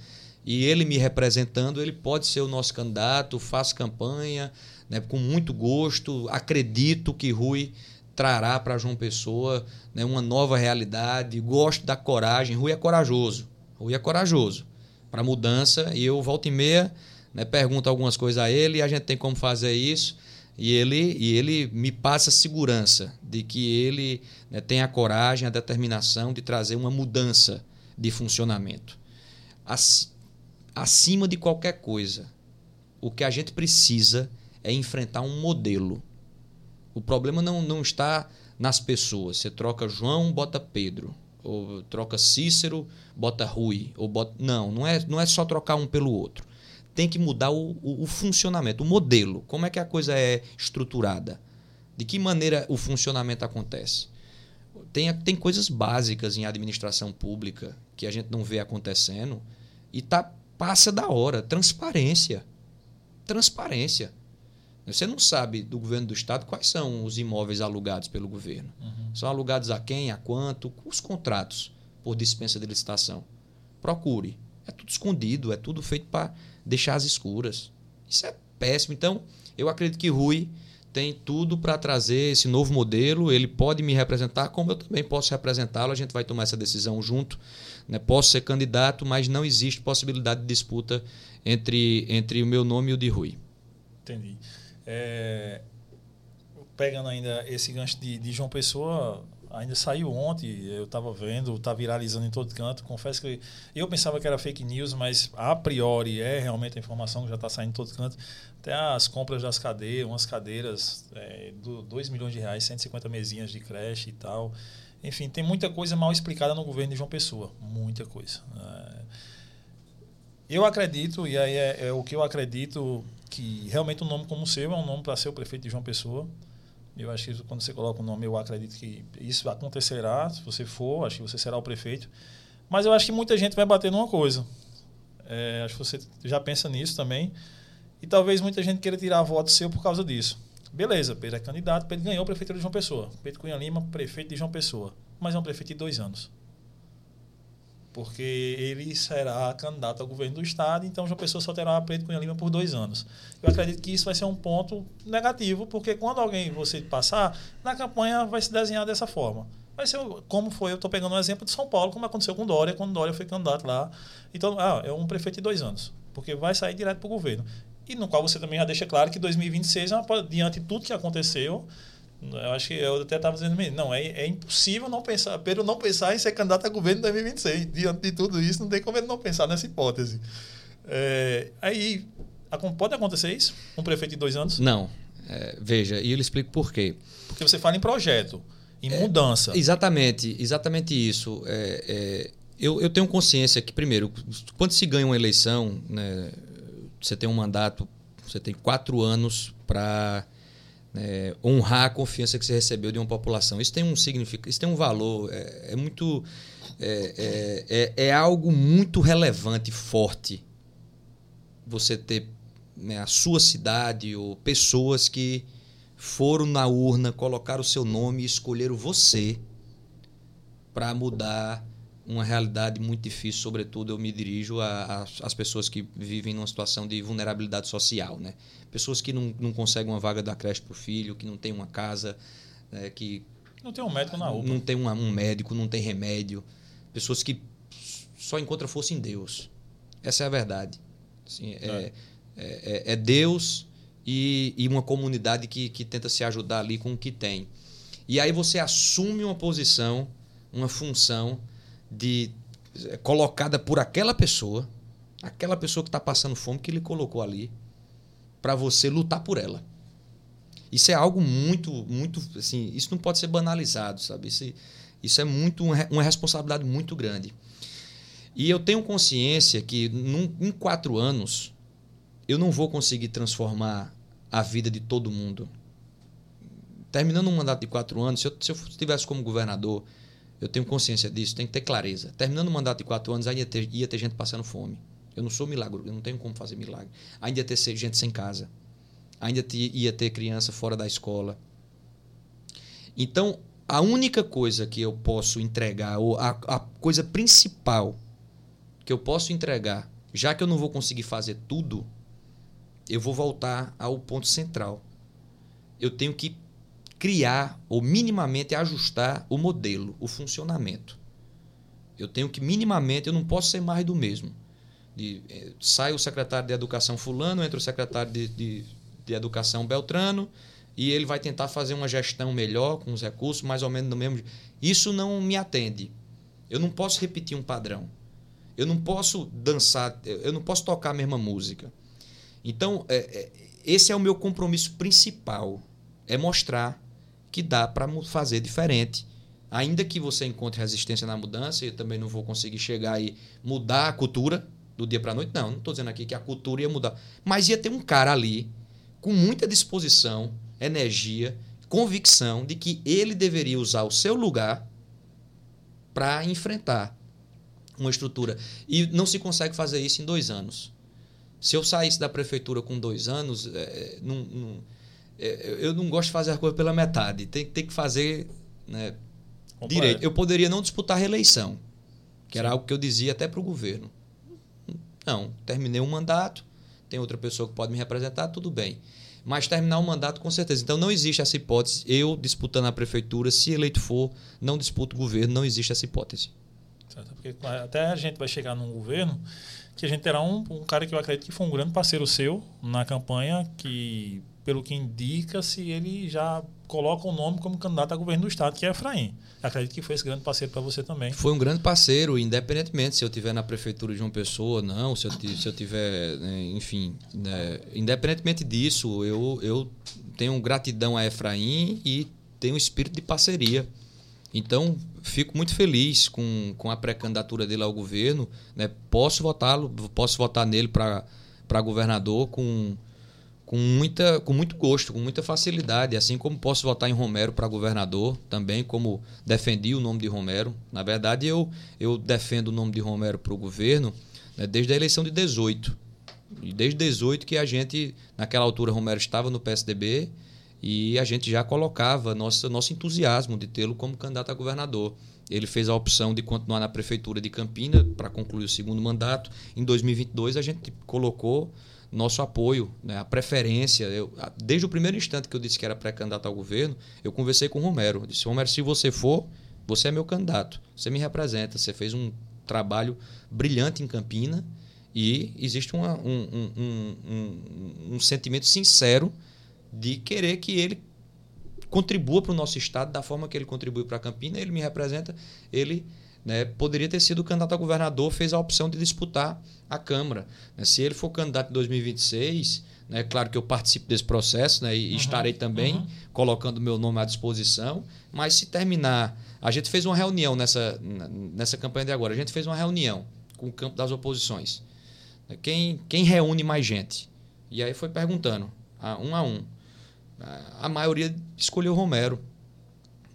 e ele me representando, ele pode ser o nosso candidato, faço campanha né, com muito gosto. Acredito que Rui trará para João Pessoa né, uma nova realidade. Gosto da coragem. Rui é corajoso. Rui é corajoso para mudança e eu volto e meia né, pergunto algumas coisas a ele e a gente tem como fazer isso. E ele, e ele me passa segurança de que ele né, tem a coragem, a determinação de trazer uma mudança de funcionamento. Acima de qualquer coisa, o que a gente precisa é enfrentar um modelo. O problema não, não está nas pessoas. Você troca João, bota Pedro. Ou troca Cícero, bota Rui. Ou bota... Não, não é, não é só trocar um pelo outro tem que mudar o, o, o, funcionamento, o modelo. Como é que a coisa é estruturada? De que maneira o funcionamento acontece? Tem, tem coisas básicas em administração pública que a gente não vê acontecendo e tá, passa da hora. Transparência. Transparência. Você não sabe do governo do estado quais são os imóveis alugados pelo governo. Uhum. São alugados a quem, a quanto, os contratos por dispensa de licitação. Procure. É tudo escondido, é tudo feito para deixar as escuras. Isso é péssimo. Então, eu acredito que Rui tem tudo para trazer esse novo modelo. Ele pode me representar, como eu também posso representá-lo. A gente vai tomar essa decisão junto. Né? Posso ser candidato, mas não existe possibilidade de disputa entre, entre o meu nome e o de Rui. Entendi. É, pegando ainda esse gancho de, de João Pessoa, ainda saiu ontem, eu estava vendo, está viralizando em todo canto. Confesso que eu pensava que era fake news, mas a priori é realmente a informação que já está saindo em todo canto. Até as compras das cadeiras, umas cadeiras, é, 2 milhões de reais, 150 mesinhas de creche e tal. Enfim, tem muita coisa mal explicada no governo de João Pessoa. Muita coisa. É, eu acredito, e aí é, é o que eu acredito, que realmente um nome como o seu é um nome para ser o prefeito de João Pessoa. Eu acho que quando você coloca o nome, eu acredito que isso acontecerá. Se você for, acho que você será o prefeito. Mas eu acho que muita gente vai bater numa coisa. É, acho que você já pensa nisso também. E talvez muita gente queira tirar voto seu por causa disso. Beleza, Pedro é candidato, Pedro ganhou a prefeitura de João Pessoa. Pedro Cunha Lima, prefeito de João Pessoa. Mas é um prefeito de dois anos porque ele será candidato ao governo do estado, então João Pessoa só terá Pedro Cunha Lima por dois anos. Eu acredito que isso vai ser um ponto negativo, porque quando alguém você passar, na campanha vai se desenhar dessa forma. Vai ser como foi, eu estou pegando um exemplo de São Paulo, como aconteceu com Dória, quando Dória foi candidato lá. Então, ah, é um prefeito de dois anos, porque vai sair direto para o governo. E no qual você também já deixa claro que 2026, é diante de tudo que aconteceu, Eu acho que eu até estava dizendo, não, é, é impossível não pensar, Pedro não pensar em ser candidato a governo em 2026. Diante de tudo isso, não tem como ele não pensar nessa hipótese. É, aí, pode acontecer isso? Um prefeito de dois anos? Não. É, veja, e eu lhe explico por quê. Porque você fala em projeto, em é, mudança. Exatamente, exatamente isso. É, é, eu, eu tenho consciência que, primeiro, quando se ganha uma eleição, né, você tem um mandato, você tem quatro anos para é, honrar a confiança que você recebeu de uma população. Isso tem um significado, isso tem um valor, é, é muito. É, é, é, é, algo muito relevante, forte, você ter né, a sua cidade ou pessoas que foram na urna, colocaram o seu nome e escolheram você para mudar uma realidade muito difícil, sobretudo eu me dirijo às pessoas que vivem numa situação de vulnerabilidade social, né? Pessoas que não, não conseguem uma vaga da creche para o filho, que não tem uma casa, né? que não tem um médico na UPA. Não tem uma, um médico, não tem remédio. Pessoas que só encontram força em Deus. Essa é a verdade. Assim, é, é. É, é, Deus e, e uma comunidade que, que tenta se ajudar ali com o que tem. E aí você assume uma posição, uma função de é, colocada por aquela pessoa, aquela pessoa que está passando fome que ele colocou ali, para você lutar por ela. Isso é algo muito, muito, assim, isso não pode ser banalizado, sabe? Isso, isso é muito uma responsabilidade muito grande. E eu tenho consciência que num, em quatro anos eu não vou conseguir transformar a vida de todo mundo. Terminando um mandato de quatro anos, se eu, se eu estivesse como governador eu tenho consciência disso, tem que ter clareza. Terminando o mandato de quatro anos, ainda ia ter, ia ter gente passando fome. Eu não sou milagre, eu não tenho como fazer milagre. Ainda ia ter gente sem casa. Ainda ia ter criança fora da escola. Então, a única coisa que eu posso entregar, ou a, a coisa principal que eu posso entregar, já que eu não vou conseguir fazer tudo, eu vou voltar ao ponto central. Eu tenho que criar ou minimamente ajustar o modelo, o funcionamento. Eu tenho que minimamente, eu não posso ser mais do mesmo. De, eh, sai o secretário de educação fulano, entra o secretário de, de, de educação Beltrano, e ele vai tentar fazer uma gestão melhor com os recursos, mais ou menos no mesmo. Isso não me atende. Eu não posso repetir um padrão. Eu não posso dançar, eu não posso tocar a mesma música. Então, é, é, esse é o meu compromisso principal: é mostrar que dá para fazer diferente. Ainda que você encontre resistência na mudança, eu também não vou conseguir chegar e mudar a cultura do dia para noite. Não, não estou dizendo aqui que a cultura ia mudar. Mas ia ter um cara ali com muita disposição, energia, convicção de que ele deveria usar o seu lugar para enfrentar uma estrutura. E não se consegue fazer isso em dois anos. Se eu saísse da prefeitura com dois anos, é, não, não eu não gosto de fazer a coisa pela metade. Tem, tem que fazer né, direito. Eu poderia não disputar a reeleição, que Sim. era algo que eu dizia até para o governo. Não, terminei um mandato, tem outra pessoa que pode me representar, tudo bem. Mas terminar o um mandato, com certeza. Então não existe essa hipótese. Eu disputando a prefeitura, se eleito for, não disputo o governo, não existe essa hipótese. Certo, porque até a gente vai chegar num governo que a gente terá um, um cara que eu acredito que foi um grande parceiro seu na campanha, que pelo que indica, se ele já coloca o nome como candidato a governo do estado, que é Efraim. Acredito que foi esse grande parceiro para você também. Foi um grande parceiro, independentemente se eu tiver na prefeitura de uma pessoa ou não, se eu, se eu tiver, né, enfim, né, independentemente disso, eu, eu tenho gratidão a Efraim e tenho espírito de parceria. Então, fico muito feliz com, com a pré-candidatura dele ao governo. Né? Posso votá-lo, posso votar nele para governador com com, muita, com muito gosto, com muita facilidade, assim como posso votar em Romero para governador, também como defendi o nome de Romero. Na verdade, eu, eu defendo o nome de Romero para o governo né, desde a eleição de 18. E desde 18 que a gente, naquela altura, Romero estava no PSDB e a gente já colocava nosso, nosso entusiasmo de tê-lo como candidato a governador. Ele fez a opção de continuar na prefeitura de Campina para concluir o segundo mandato. Em 2022, a gente colocou nosso apoio, né, a preferência. Eu, desde o primeiro instante que eu disse que era pré-candidato ao governo, eu conversei com o Romero. Eu disse: Romero, se você for, você é meu candidato. Você me representa. Você fez um trabalho brilhante em Campina e existe uma, um, um, um, um sentimento sincero de querer que ele contribua para o nosso estado da forma que ele contribui para a Campina, ele me representa, ele né, poderia ter sido candidato a governador, fez a opção de disputar a Câmara. Né, se ele for candidato em 2026, né, claro que eu participo desse processo né, e uhum, estarei também uhum. colocando meu nome à disposição, mas se terminar. A gente fez uma reunião nessa, nessa campanha de agora, a gente fez uma reunião com o campo das oposições. Né, quem, quem reúne mais gente? E aí foi perguntando, um a um. A maioria escolheu Romero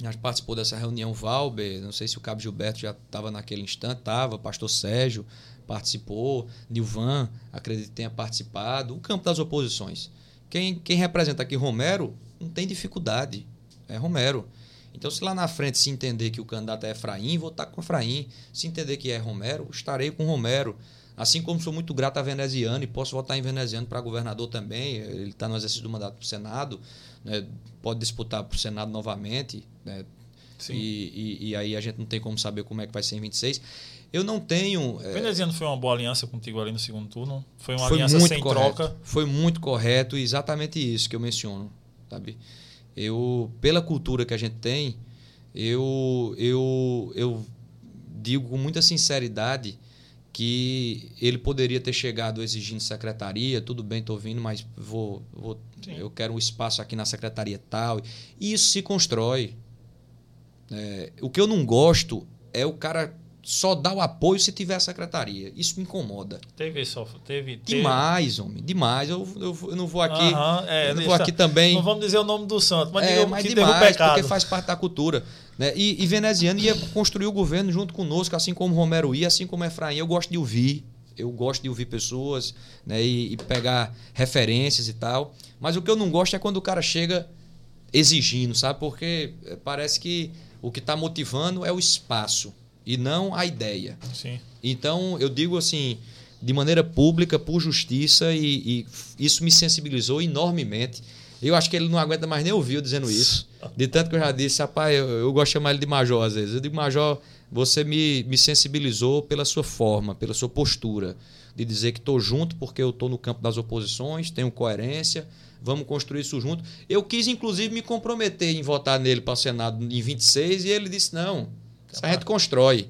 já participou dessa reunião Valber, não sei se o Cabo Gilberto já estava naquele instante, estava, pastor Sérgio participou, Nilvan, acredito que tenha participado, o campo das oposições. Quem, quem representa aqui Romero não tem dificuldade, é Romero. Então, se lá na frente se entender que o candidato é Efraim, vou estar com Efraim. Se entender que é Romero, estarei com Romero. Assim como sou muito grato a Veneziano e posso votar em Veneziano para governador também, ele está no exercício do mandato para o Senado, né? pode disputar para o Senado novamente. Né? E, e, e, aí a gente não tem como saber como é que vai ser em 26. Eu não tenho. É... Veneziano foi uma boa aliança contigo ali no segundo turno? Foi uma foi aliança sem correto. troca? Foi muito correto e exatamente isso que eu menciono. Sabe? Eu, pela cultura que a gente tem, eu, eu, eu digo com muita sinceridade que ele poderia ter chegado exigindo secretaria, tudo bem, estou vindo, mas vou, vou eu quero um espaço aqui na secretaria tal. E isso se constrói. É, o que eu não gosto é o cara só dar o apoio se tiver a secretaria. Isso me incomoda. Teve só, teve, teve. Demais, homem, demais. Eu, eu, eu não vou aqui. Uhum, é, eu não vou aqui também. Não vamos dizer o nome do santo, mas, é, mas demais, porque faz parte da cultura. Né? E, e veneziano ia construir o governo junto conosco, assim como Romero ia, assim como Efraim. Eu gosto de ouvir. Eu gosto de ouvir pessoas né? e, e pegar referências e tal. Mas o que eu não gosto é quando o cara chega exigindo, sabe? Porque parece que o que está motivando é o espaço e não a ideia. Sim. Então, eu digo assim, de maneira pública, por justiça, e, e, isso me sensibilizou enormemente. Eu acho que ele não aguenta mais nem ouvir eu dizendo isso. De tanto que eu já disse, rapaz, eu, eu gosto de chamar ele de major às vezes. Eu digo, major, você me, me sensibilizou pela sua forma, pela sua postura, de dizer que estou junto porque eu estou no campo das oposições, tenho coerência, vamos construir isso junto. Eu quis, inclusive, me comprometer em votar nele para o Senado em 26 e ele disse: não, isso a gente constrói.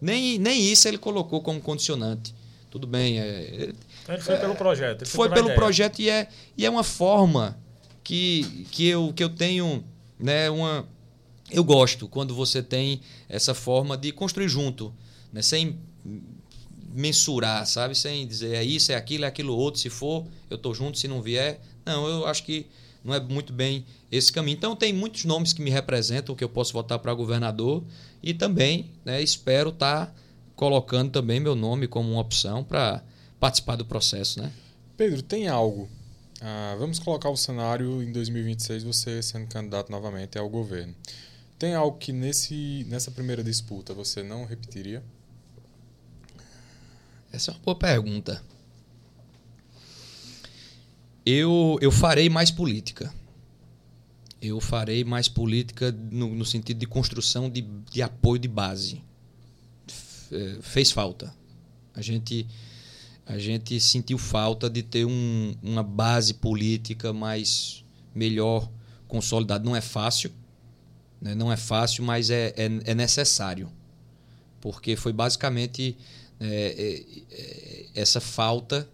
Nem, nem isso ele colocou como condicionante. Tudo bem. É, então ele foi é, pelo projeto. Foi, foi pelo ideia. projeto e é, e é uma forma que, que, eu, que eu tenho né, uma. Eu gosto quando você tem essa forma de construir junto, né, sem mensurar, sabe? Sem dizer é isso, é aquilo, é aquilo outro. Se for, eu estou junto, se não vier. Não, eu acho que não é muito bem esse caminho. Então, tem muitos nomes que me representam, que eu posso votar para governador, e também né, espero estar tá colocando também meu nome como uma opção para participar do processo. Né? Pedro, tem algo. Ah, vamos colocar o cenário em 2026, você sendo candidato novamente ao governo. Tem algo que nesse, nessa primeira disputa você não repetiria? Essa é uma boa pergunta eu, eu farei mais política. Eu farei mais política no, no sentido de construção de, de apoio de base. É, fez falta. A gente, a gente sentiu falta de ter um, uma base política mais melhor consolidada. Não é fácil, né? não é fácil, mas é, é, é necessário. Porque foi basicamente é essa falta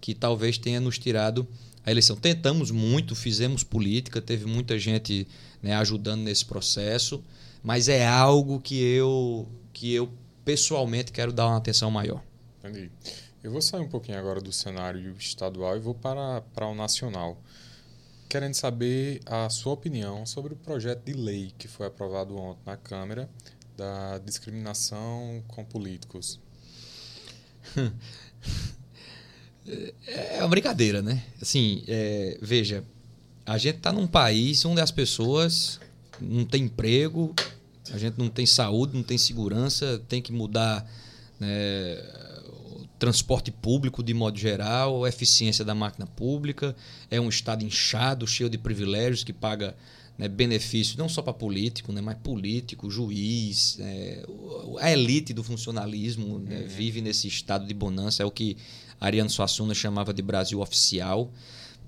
que talvez tenha nos tirado a eleição. Tentamos muito, fizemos política, teve muita gente né, ajudando nesse processo, mas é algo que eu, que eu pessoalmente quero dar uma atenção maior. Entendi. Eu vou sair um pouquinho agora do cenário estadual e vou para, para o nacional. Querendo saber a sua opinião sobre o projeto de lei que foi aprovado ontem na Câmara da discriminação com políticos. <laughs> É uma brincadeira, né? Assim, é, veja, a gente está num país onde as pessoas não têm emprego, a gente não tem saúde, não tem segurança, tem que mudar né, o transporte público de modo geral, a eficiência da máquina pública, é um estado inchado, cheio de privilégios que paga né, benefícios não só para político, né, mas político, juiz, é, a elite do funcionalismo né, uhum. vive nesse estado de bonança, é o que Ariano Suassuna chamava de Brasil oficial.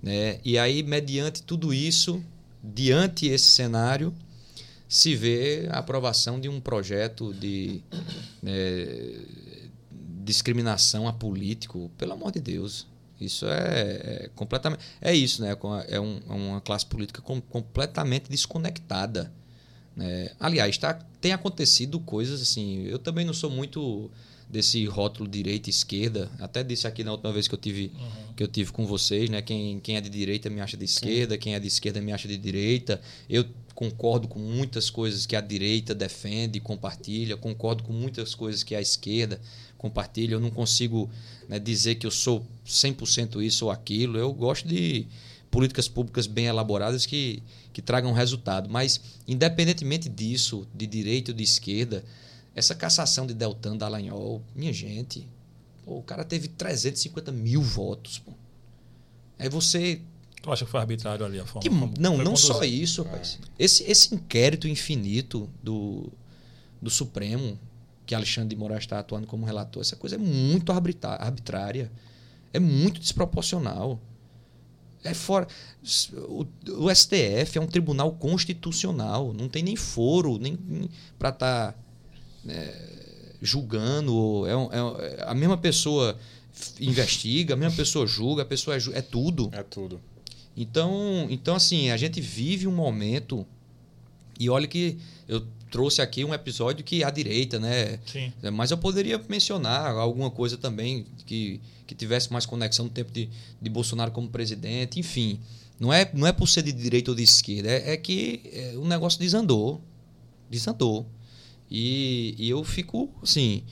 Né? E aí, mediante tudo isso, diante esse cenário, se vê a aprovação de um projeto de é, discriminação a político, pelo amor de Deus. Isso é, é completamente. É isso, né? É, um, é uma classe política com, completamente desconectada. Né? Aliás, tá, tem acontecido coisas assim. Eu também não sou muito desse rótulo direita e esquerda. Até disse aqui na última vez que eu tive, uhum. que eu tive com vocês, né? Quem, quem é de direita me acha de esquerda, Sim. quem é de esquerda me acha de direita. Eu concordo com muitas coisas que a direita defende e compartilha, concordo com muitas coisas que a esquerda compartilha. Eu não consigo né, dizer que eu sou 100% isso ou aquilo. Eu gosto de políticas públicas bem elaboradas que, que tragam resultado. Mas, independentemente disso, de direita ou de esquerda, essa cassação de Deltan Dallagnol, minha gente, pô, o cara teve 350 mil votos. Pô. Aí você. Tu acha que foi arbitrário ali a forma? Que, não, não só isso, rapaz. É. Esse, esse inquérito infinito do, do Supremo, que Alexandre de Moraes está atuando como relator, essa coisa é muito arbitrária. É muito desproporcional. É fora. O, o STF é um tribunal constitucional. Não tem nem foro nem, nem para estar. Tá é, julgando. É, é, a mesma pessoa investiga, a mesma pessoa julga, a pessoa é, é tudo. É tudo. Então, então, assim, a gente vive um momento. E olha que eu trouxe aqui um episódio que a direita, né? Sim. Mas eu poderia mencionar alguma coisa também que, que tivesse mais conexão no tempo de, de Bolsonaro como presidente, enfim. Não é, não é por ser de direita ou de esquerda, é, é que é, o negócio desandou. Desandou. E, e eu fico, assim,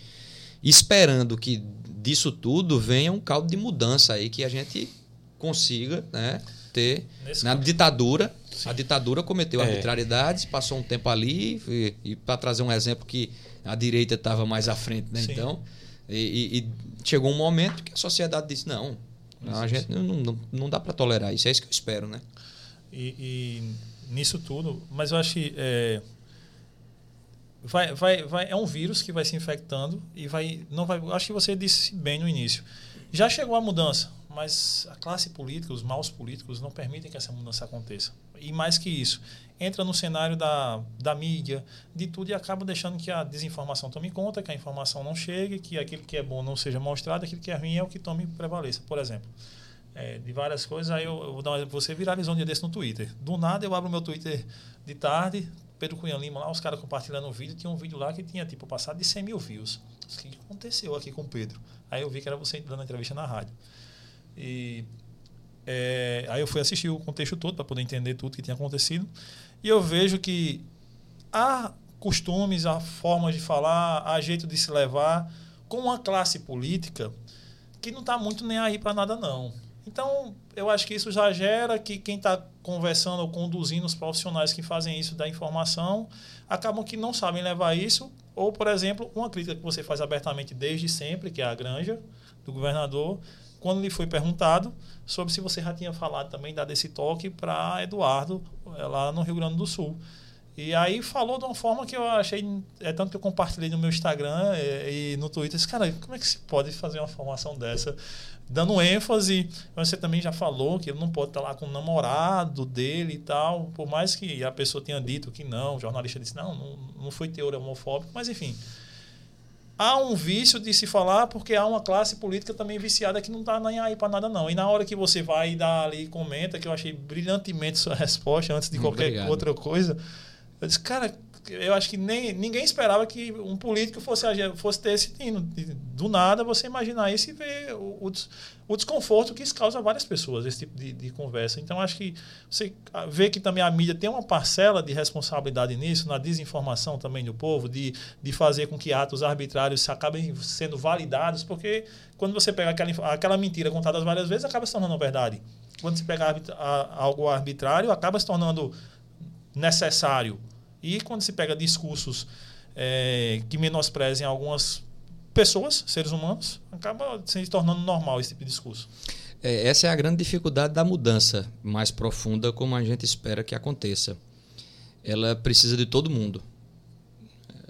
esperando que disso tudo venha um caldo de mudança aí, que a gente consiga né, ter. Nesse na caso. ditadura, Sim. a ditadura cometeu é. arbitrariedades, passou um tempo ali, e, e para trazer um exemplo que a direita estava mais à frente, né? Então, e, e, chegou um momento que a sociedade disse: não, não a gente não, não, não dá para tolerar isso. É isso que eu espero, né? E, e nisso tudo, mas eu acho que. É vai, vai, vai, é um vírus que vai se infectando e vai, não vai. Acho que você disse bem no início. Já chegou a mudança, mas a classe política, os maus políticos, não permitem que essa mudança aconteça. E mais que isso, entra no cenário da, da mídia, de tudo, e acaba deixando que a desinformação tome conta, que a informação não chegue, que aquilo que é bom não seja mostrado, aquilo que é ruim é o que tome prevaleça. Por exemplo, é, de várias coisas, aí eu, eu vou dar um exemplo, você viralizou um dia desse no Twitter. Do nada eu abro meu Twitter de tarde, Pedro Cunha Lima lá, os caras compartilhando um vídeo, tinha um vídeo lá que tinha, tipo, passado de 100 mil views. O que aconteceu aqui com o Pedro? Aí eu vi que era você dando entrevista na rádio. E é, aí eu fui assistir o contexto todo para poder entender tudo que tinha acontecido. E eu vejo que há costumes, há formas de falar, há jeito de se levar com uma classe política que não está muito nem aí para nada, não. Então, eu acho que isso já gera que quem está conversando ou conduzindo os profissionais que fazem isso da informação acabam que não sabem levar isso. Ou, por exemplo, uma crítica que você faz abertamente desde sempre, que é a granja do governador, quando lhe foi perguntado sobre se você já tinha falado também, dado esse toque para Eduardo, eh, lá no Rio Grande do Sul. E aí falou de uma forma que eu achei. É tanto que eu compartilhei no meu Instagram e, eh, e no Twitter. Disse, cara, como é que se pode fazer uma formação dessa? dando ênfase. Você também já falou que ele não pode estar lá com o namorado dele e tal, por mais que a pessoa tenha dito que não, o jornalista disse não, não, não foi teoria homofóbica, mas enfim. Há um vício de se falar porque há uma classe política também viciada que não está nem aí para nada, não. E na hora que você vai dar ali e comenta, que eu achei brilhantemente sua <laughs> resposta antes de qualquer Obrigado. outra coisa, eu disse, cara, eu acho que nem, ninguém esperava que um político fosse, fosse ter esse tino. Do nada você imaginar isso e ver o, o, o desconforto que isso causa a várias pessoas, esse tipo de, de, conversa. Então, acho que você vê que também a mídia tem uma parcela de responsabilidade nisso, na desinformação também do povo, de, de fazer com que atos arbitrários acabem sendo validados, porque quando você pega aquela, aquela mentira contada várias vezes, acaba se tornando verdade. Quando você pega algo arbitrário, acaba se tornando necessário e quando se pega discursos é, que menosprezem algumas pessoas, seres humanos, acaba se tornando normal esse tipo de discurso. É, essa é a grande dificuldade da mudança mais profunda, como a gente espera que aconteça. Ela precisa de todo mundo.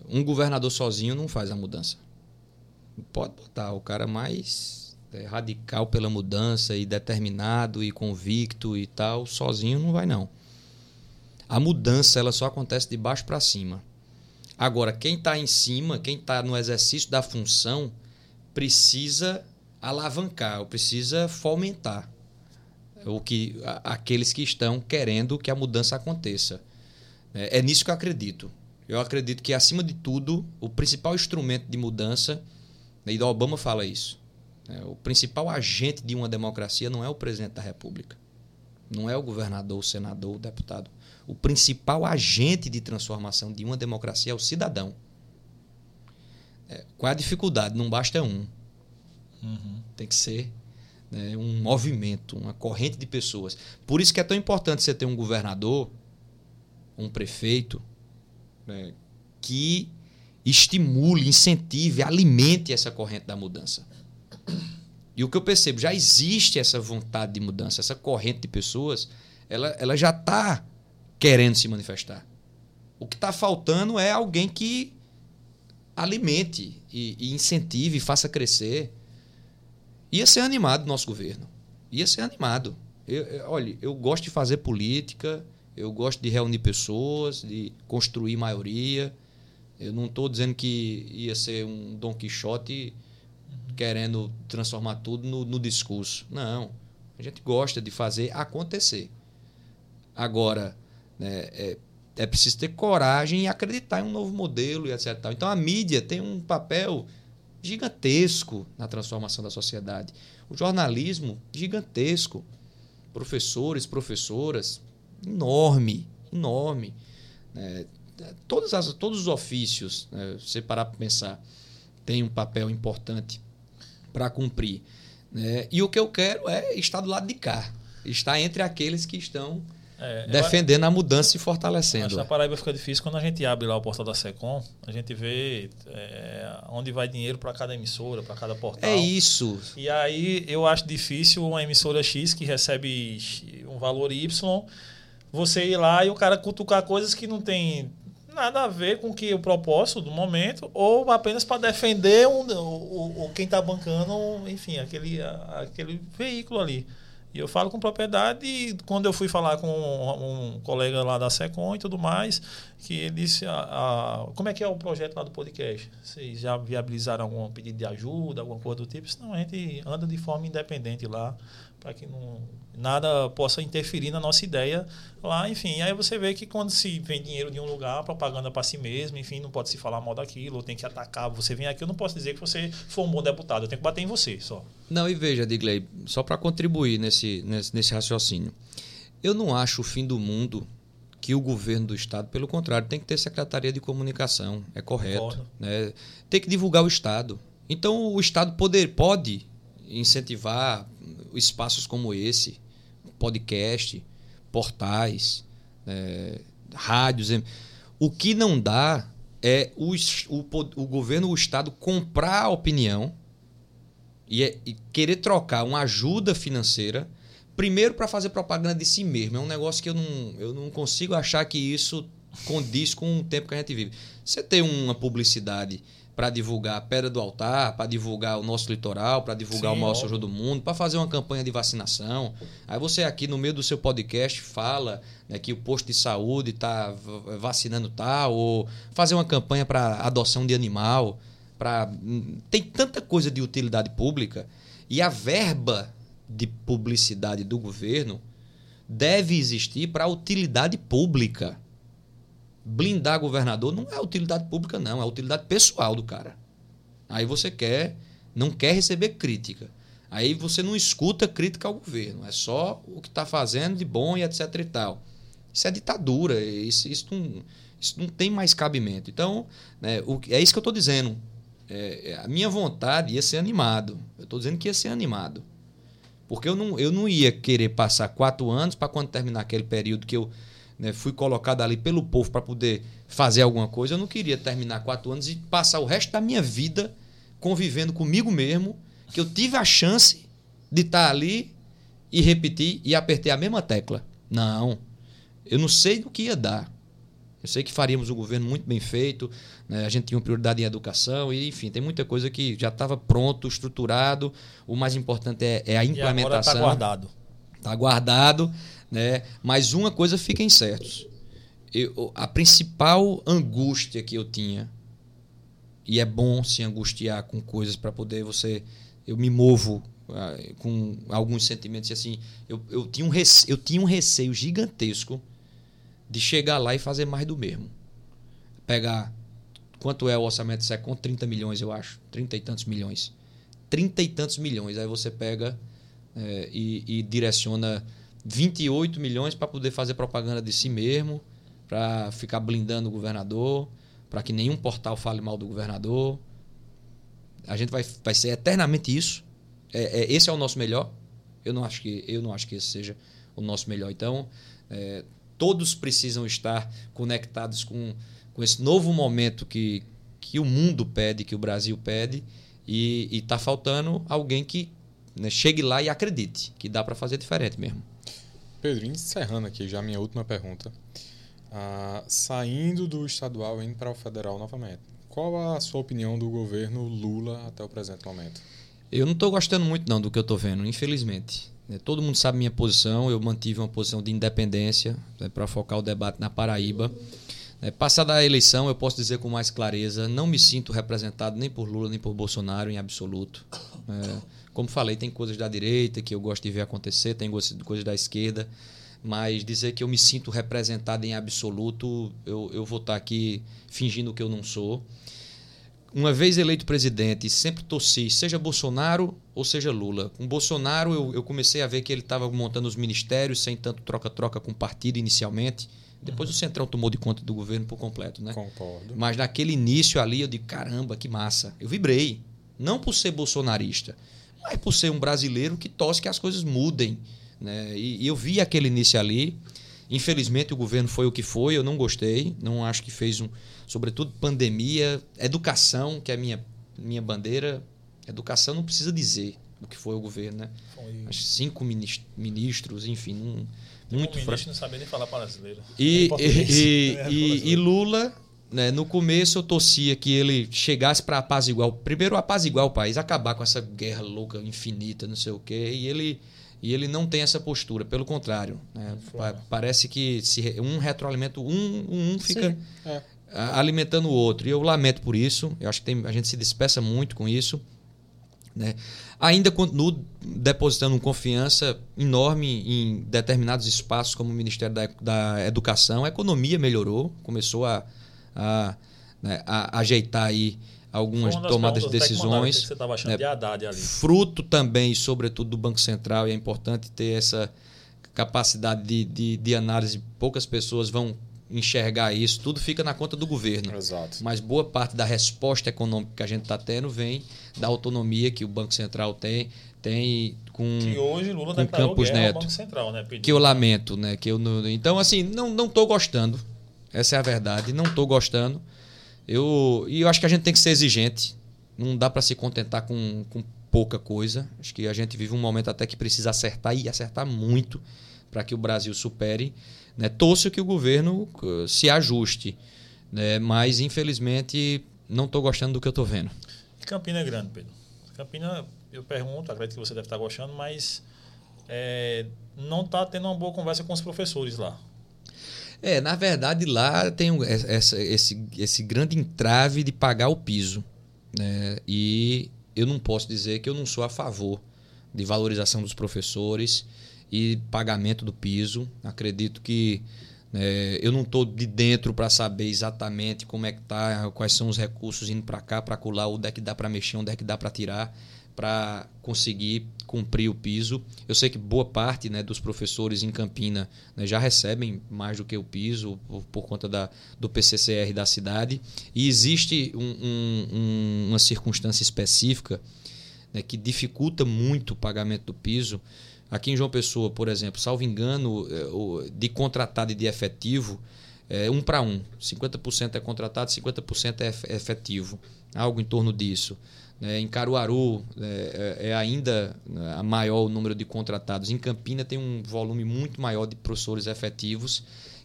Um governador sozinho não faz a mudança. Pode botar o cara mais é, radical pela mudança e determinado e convicto e tal, sozinho não vai não. A mudança ela só acontece de baixo para cima. Agora, quem está em cima, quem está no exercício da função, precisa alavancar, ou precisa fomentar o que aqueles que estão querendo que a mudança aconteça. É, é nisso que eu acredito. Eu acredito que, acima de tudo, o principal instrumento de mudança, e o Obama fala isso, né, o principal agente de uma democracia não é o presidente da República, não é o governador, o senador, o deputado. O principal agente de transformação de uma democracia é o cidadão. É, qual é a dificuldade? Não basta um. Uhum. Tem que ser né, um movimento, uma corrente de pessoas. Por isso que é tão importante você ter um governador, um prefeito, né, que estimule, incentive, alimente essa corrente da mudança. E o que eu percebo, já existe essa vontade de mudança, essa corrente de pessoas, ela, ela já está querendo se manifestar. O que está faltando é alguém que alimente e, e incentive, e faça crescer. Ia ser animado nosso governo. Ia ser animado. Eu, eu, olha, eu gosto de fazer política, eu gosto de reunir pessoas, de construir maioria. Eu não estou dizendo que ia ser um Dom Quixote querendo transformar tudo no, no, discurso. Não. A gente gosta de fazer acontecer. Agora, né, é, é preciso ter coragem e acreditar em um novo modelo e etc. Então a mídia tem um papel gigantesco na transformação da sociedade. O jornalismo, gigantesco. Professores, professoras, enorme, enorme. É, as, todos os ofícios, né, você parar para pensar, tem um papel importante para cumprir. Né? E o que eu quero é estar do lado de cá, estar entre aqueles que estão é, defendendo a mudança e fortalecendo. Acho que na Paraíba fica difícil quando a gente abre lá o portal da Secom, a gente vê é, onde vai dinheiro para cada emissora, para cada portal. É isso. E aí eu acho difícil uma emissora X que recebe um valor Y, você ir lá e o cara cutucar coisas que não tem nada a ver com que o propósito do momento ou apenas para defender um, o, o, quem está bancando, enfim, aquele, aquele veículo ali. E eu falo com propriedade e quando eu fui falar com um, um colega lá da Secom e tudo mais, que ele disse, a, a, como é que é o projeto lá do podcast? Vocês já viabilizaram algum pedido de ajuda, alguma coisa do tipo? Senão a gente anda de forma independente lá, para que não, nada possa interferir na nossa ideia lá, enfim. Aí você vê que quando se vem dinheiro de um lugar, propaganda para si mesmo, enfim, não pode se falar mal daquilo, tem que atacar. Você vem aqui, eu não posso dizer que você foi um bom deputado, eu tenho que bater em você só. Não, e veja, Digley, só para contribuir nesse, nesse, nesse raciocínio. Eu não acho o fim do mundo que o governo do estado, pelo contrário, tem que ter secretaria de comunicação, é correto. Né? Tem que divulgar o estado. Então o estado poder, pode incentivar espaços como esse, podcast, portais, é, rádios. O que não dá é o, o, governo, o Estado comprar a opinião e, é, e querer trocar uma ajuda financeira, primeiro para fazer propaganda de si mesmo. É um negócio que eu não, eu não consigo achar que isso condiz com o tempo que a gente vive. Você tem uma publicidade para divulgar a Pedra do Altar, para divulgar o nosso litoral, para divulgar Sim, o maior João do mundo, para fazer uma campanha de vacinação. Aí você aqui no meio do seu podcast fala né, que o posto de saúde está vacinando tal, ou fazer uma campanha para adoção de animal, para hum, tem tanta coisa de utilidade pública e a verba de publicidade do governo deve existir para utilidade pública blindar governador não é utilidade pública, não, é utilidade pessoal do cara. Aí você quer, não quer receber crítica. Aí você não escuta crítica ao governo, é só o que está fazendo de bom e etc e tal. Isso é ditadura, isso, isso, não, isso não tem mais cabimento. Então, né, o, é isso que eu estou dizendo. É, é, a minha vontade ia ser animado. Eu estou dizendo que ia ser animado. Porque eu não, eu não ia querer passar quatro anos para quando terminar aquele período que eu né, fui colocado ali pelo povo para poder fazer alguma coisa, eu não queria terminar quatro anos e passar o resto da minha vida convivendo comigo mesmo, que eu tive a chance de estar tá ali e repetir e apertei a mesma tecla. Não. Eu não sei do que ia dar. Eu sei que faríamos um governo muito bem feito, né? a gente tinha uma prioridade em educação, e enfim, tem muita coisa que já estava pronto, estruturado. O mais importante é, é a implementação. E agora está guardado. Está guardado. Né? Mas uma coisa fiquem certos. eu, a principal angústia que eu tinha, e é bom se angustiar com coisas para poder você. Eu me movo ah, com alguns sentimentos assim. Eu, eu, tinha um receio, eu tinha um receio gigantesco de chegar lá e fazer mais do mesmo. Pegar. Quanto é o orçamento do SECOM? 30 milhões, eu acho. 30 e tantos milhões. 30 e tantos milhões. Aí você pega é, e, e direciona 28 milhões para poder fazer propaganda de si mesmo, para ficar blindando o governador, para que nenhum portal fale mal do governador. A gente vai, vai ser eternamente isso. É, é, esse é o nosso melhor. Eu não acho que eu não acho que esse seja o nosso melhor. Então, é, todos precisam estar conectados com, com esse novo momento que, que o mundo pede, que o Brasil pede, e está faltando alguém que né, chegue lá e acredite que dá para fazer diferente mesmo. Pedro, encerrando aqui já a minha última pergunta. Ah, saindo do estadual indo para o federal novamente, qual a sua opinião do governo Lula até o presente momento? Eu não estou gostando muito não do que eu estou vendo, infelizmente. Né, todo mundo sabe minha posição, eu mantive uma posição de independência né, para focar o debate na Paraíba. É, passada a eleição, eu posso dizer com mais clareza, não me sinto representado nem por Lula nem por Bolsonaro em absoluto. É, como falei, tem coisas da direita que eu gosto de ver acontecer, tem coisas da esquerda, mas dizer que eu me sinto representado em absoluto, eu, eu vou estar aqui fingindo que eu não sou. Uma vez eleito presidente, sempre torci, seja Bolsonaro ou seja Lula. Com Bolsonaro, eu, eu comecei a ver que ele estava montando os ministérios sem tanto troca-troca com o partido inicialmente. Depois uhum. o Centrão tomou de conta do governo por completo, né? Concordo. Mas naquele início ali, eu digo, caramba, que massa. Eu vibrei. Não por ser bolsonarista, mas por ser um brasileiro que torce que as coisas mudem. Né? E, e eu vi aquele início ali. Infelizmente o governo foi o que foi, eu não gostei, não acho que fez um, sobretudo pandemia, educação, que é a minha minha bandeira, educação não precisa dizer o que foi o governo, né? Foi... cinco ministros, enfim, um, muito um ministro não sabia nem falar brasileiro. E, e, e, e, e Lula né, no começo eu torcia que ele chegasse para apaziguar, primeiro apaziguar o país, acabar com essa guerra louca, infinita, não sei o quê, e ele, e ele não tem essa postura, pelo contrário. Né, parece que se um retroalimenta, um, um fica é. alimentando o outro. E eu lamento por isso, eu acho que tem, a gente se despeça muito com isso. Né? Ainda continuo depositando confiança enorme em determinados espaços, como o Ministério da, da Educação. A economia melhorou, começou a a, né, a ajeitar aí algumas tomadas de decisões. Que você estava achando né, de Haddad ali. Fruto também, sobretudo, do Banco Central, e é importante ter essa capacidade de, de, de análise. Poucas pessoas vão enxergar isso, tudo fica na conta do governo. Exato. Mas boa parte da resposta econômica que a gente está tendo vem da autonomia que o Banco Central tem, tem com que hoje Lula com Campos Neto, Banco Central, né? que eu lamento, né? Que eu então assim não não estou gostando essa é a verdade. Não estou gostando. Eu, e eu acho que a gente tem que ser exigente. Não dá para se contentar com, com pouca coisa. Acho que a gente vive um momento até que precisa acertar e acertar muito para que o Brasil supere. Né? Torço que o governo uh, se ajuste. Né? Mas, infelizmente, não estou gostando do que eu estou vendo. Campina é grande, Pedro. Campina, eu pergunto, acredito que você deve estar gostando, mas é, não está tendo uma boa conversa com os professores lá. É, na verdade lá tem essa, esse, esse grande entrave de pagar o piso. Né? E eu não posso dizer que eu não sou a favor de valorização dos professores e pagamento do piso. Acredito que né, eu não estou de dentro para saber exatamente como é que tá, quais são os recursos indo para cá, para colar, onde é que dá para mexer, onde é que dá para tirar para conseguir cumprir o piso. Eu sei que boa parte né, dos professores em Campina né, já recebem mais do que o piso por, por, conta da, do PCCR da cidade. E existe um, um, uma circunstância específica né, que dificulta muito o pagamento do piso. Aqui em João Pessoa, por exemplo, salvo engano, é, de contratado e de efetivo, é um para um. 50% é contratado, 50% é efetivo. Algo em torno disso. Né? Em Caruaru é, é, é ainda né, a maior o número de contratados. Em Campina tem um volume muito maior de professores efetivos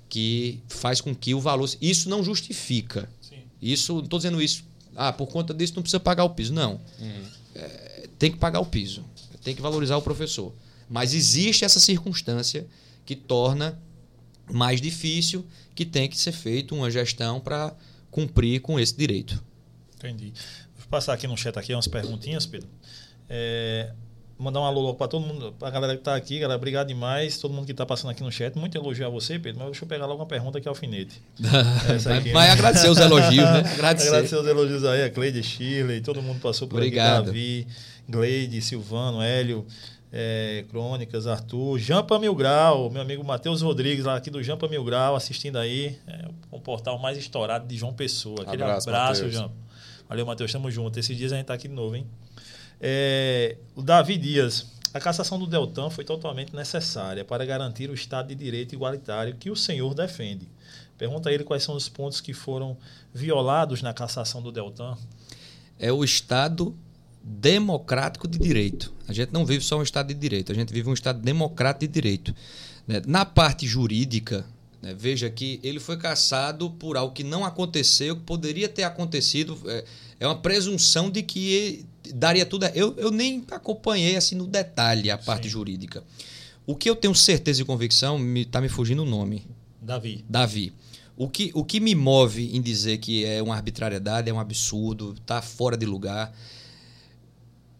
que faz com que o valor. Isso não justifica. Sim. Isso, não estou dizendo isso. Ah, por conta disso não precisa pagar o piso. Não. Uhum. É, tem que pagar o piso. Tem que valorizar o professor. Mas existe essa circunstância que torna mais difícil que tem que ser feito uma gestão para cumprir com esse direito. Entendi. Passar aqui no chat aqui umas perguntinhas, Pedro. É, mandar um alô para todo mundo, para a galera que está aqui, galera, obrigado demais, todo mundo que está passando aqui no chat. Muito elogio a você, Pedro, mas deixa eu pegar logo uma pergunta aqui alfinete. <laughs> Aqui, mas né? agradecer os elogios, né? <laughs> Agradecer. agradecer os elogios aí, a Cleide Shirley, todo mundo passou por Obrigado. aqui, Davi, Gleide, Silvano, Hélio, é, Crônicas, Arthur, Jampa Mil Grau, meu amigo Matheus Rodrigues, lá aqui do Jampa Mil Grau, assistindo aí, é, o portal mais estourado de João Pessoa. Aquele abraço, abraço Jampa. Valeu, Matheus, tamo junto. Esses dias a gente tá aqui de novo, hein? É, o Davi Dias, a cassação do Deltan foi totalmente necessária para garantir o Estado de Direito igualitário que o senhor defende. Pergunta a ele quais são os pontos que foram violados na cassação do Deltan. É o Estado democrático de direito. A gente não vive só um Estado de direito, a gente vive um Estado democrático de direito. Né? Na parte jurídica, né, veja que ele foi cassado por algo que não aconteceu, que poderia ter acontecido. É, é uma presunção de que daria tudo. Eu, eu nem acompanhei assim no detalhe a parte Sim. jurídica. O que eu tenho certeza e convicção, me, tá me fugindo o nome. Davi. Davi. O que, o que me move em dizer que é uma arbitrariedade, é um absurdo, está fora de lugar.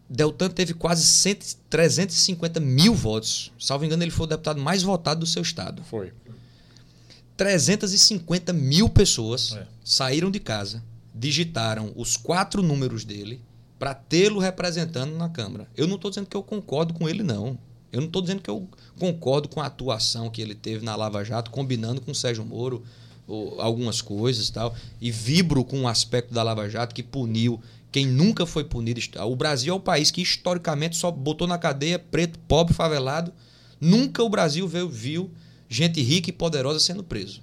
Deltan teve quase 100, 350 mil votos. Salvo engano, ele foi o deputado mais votado do seu estado. Foi. 350 mil pessoas é. saíram de casa, digitaram os quatro números dele para tê-lo representando na Câmara. Eu não estou dizendo que eu concordo com ele, não. Eu não estou dizendo que eu concordo com a atuação que ele teve na Lava Jato, combinando com o Sérgio Moro ou, algumas coisas e tal. E vibro com o aspecto da Lava Jato que puniu quem nunca foi punido. O Brasil é o país que historicamente só botou na cadeia preto, pobre, favelado. Nunca o Brasil viu, viu gente rica e poderosa sendo preso.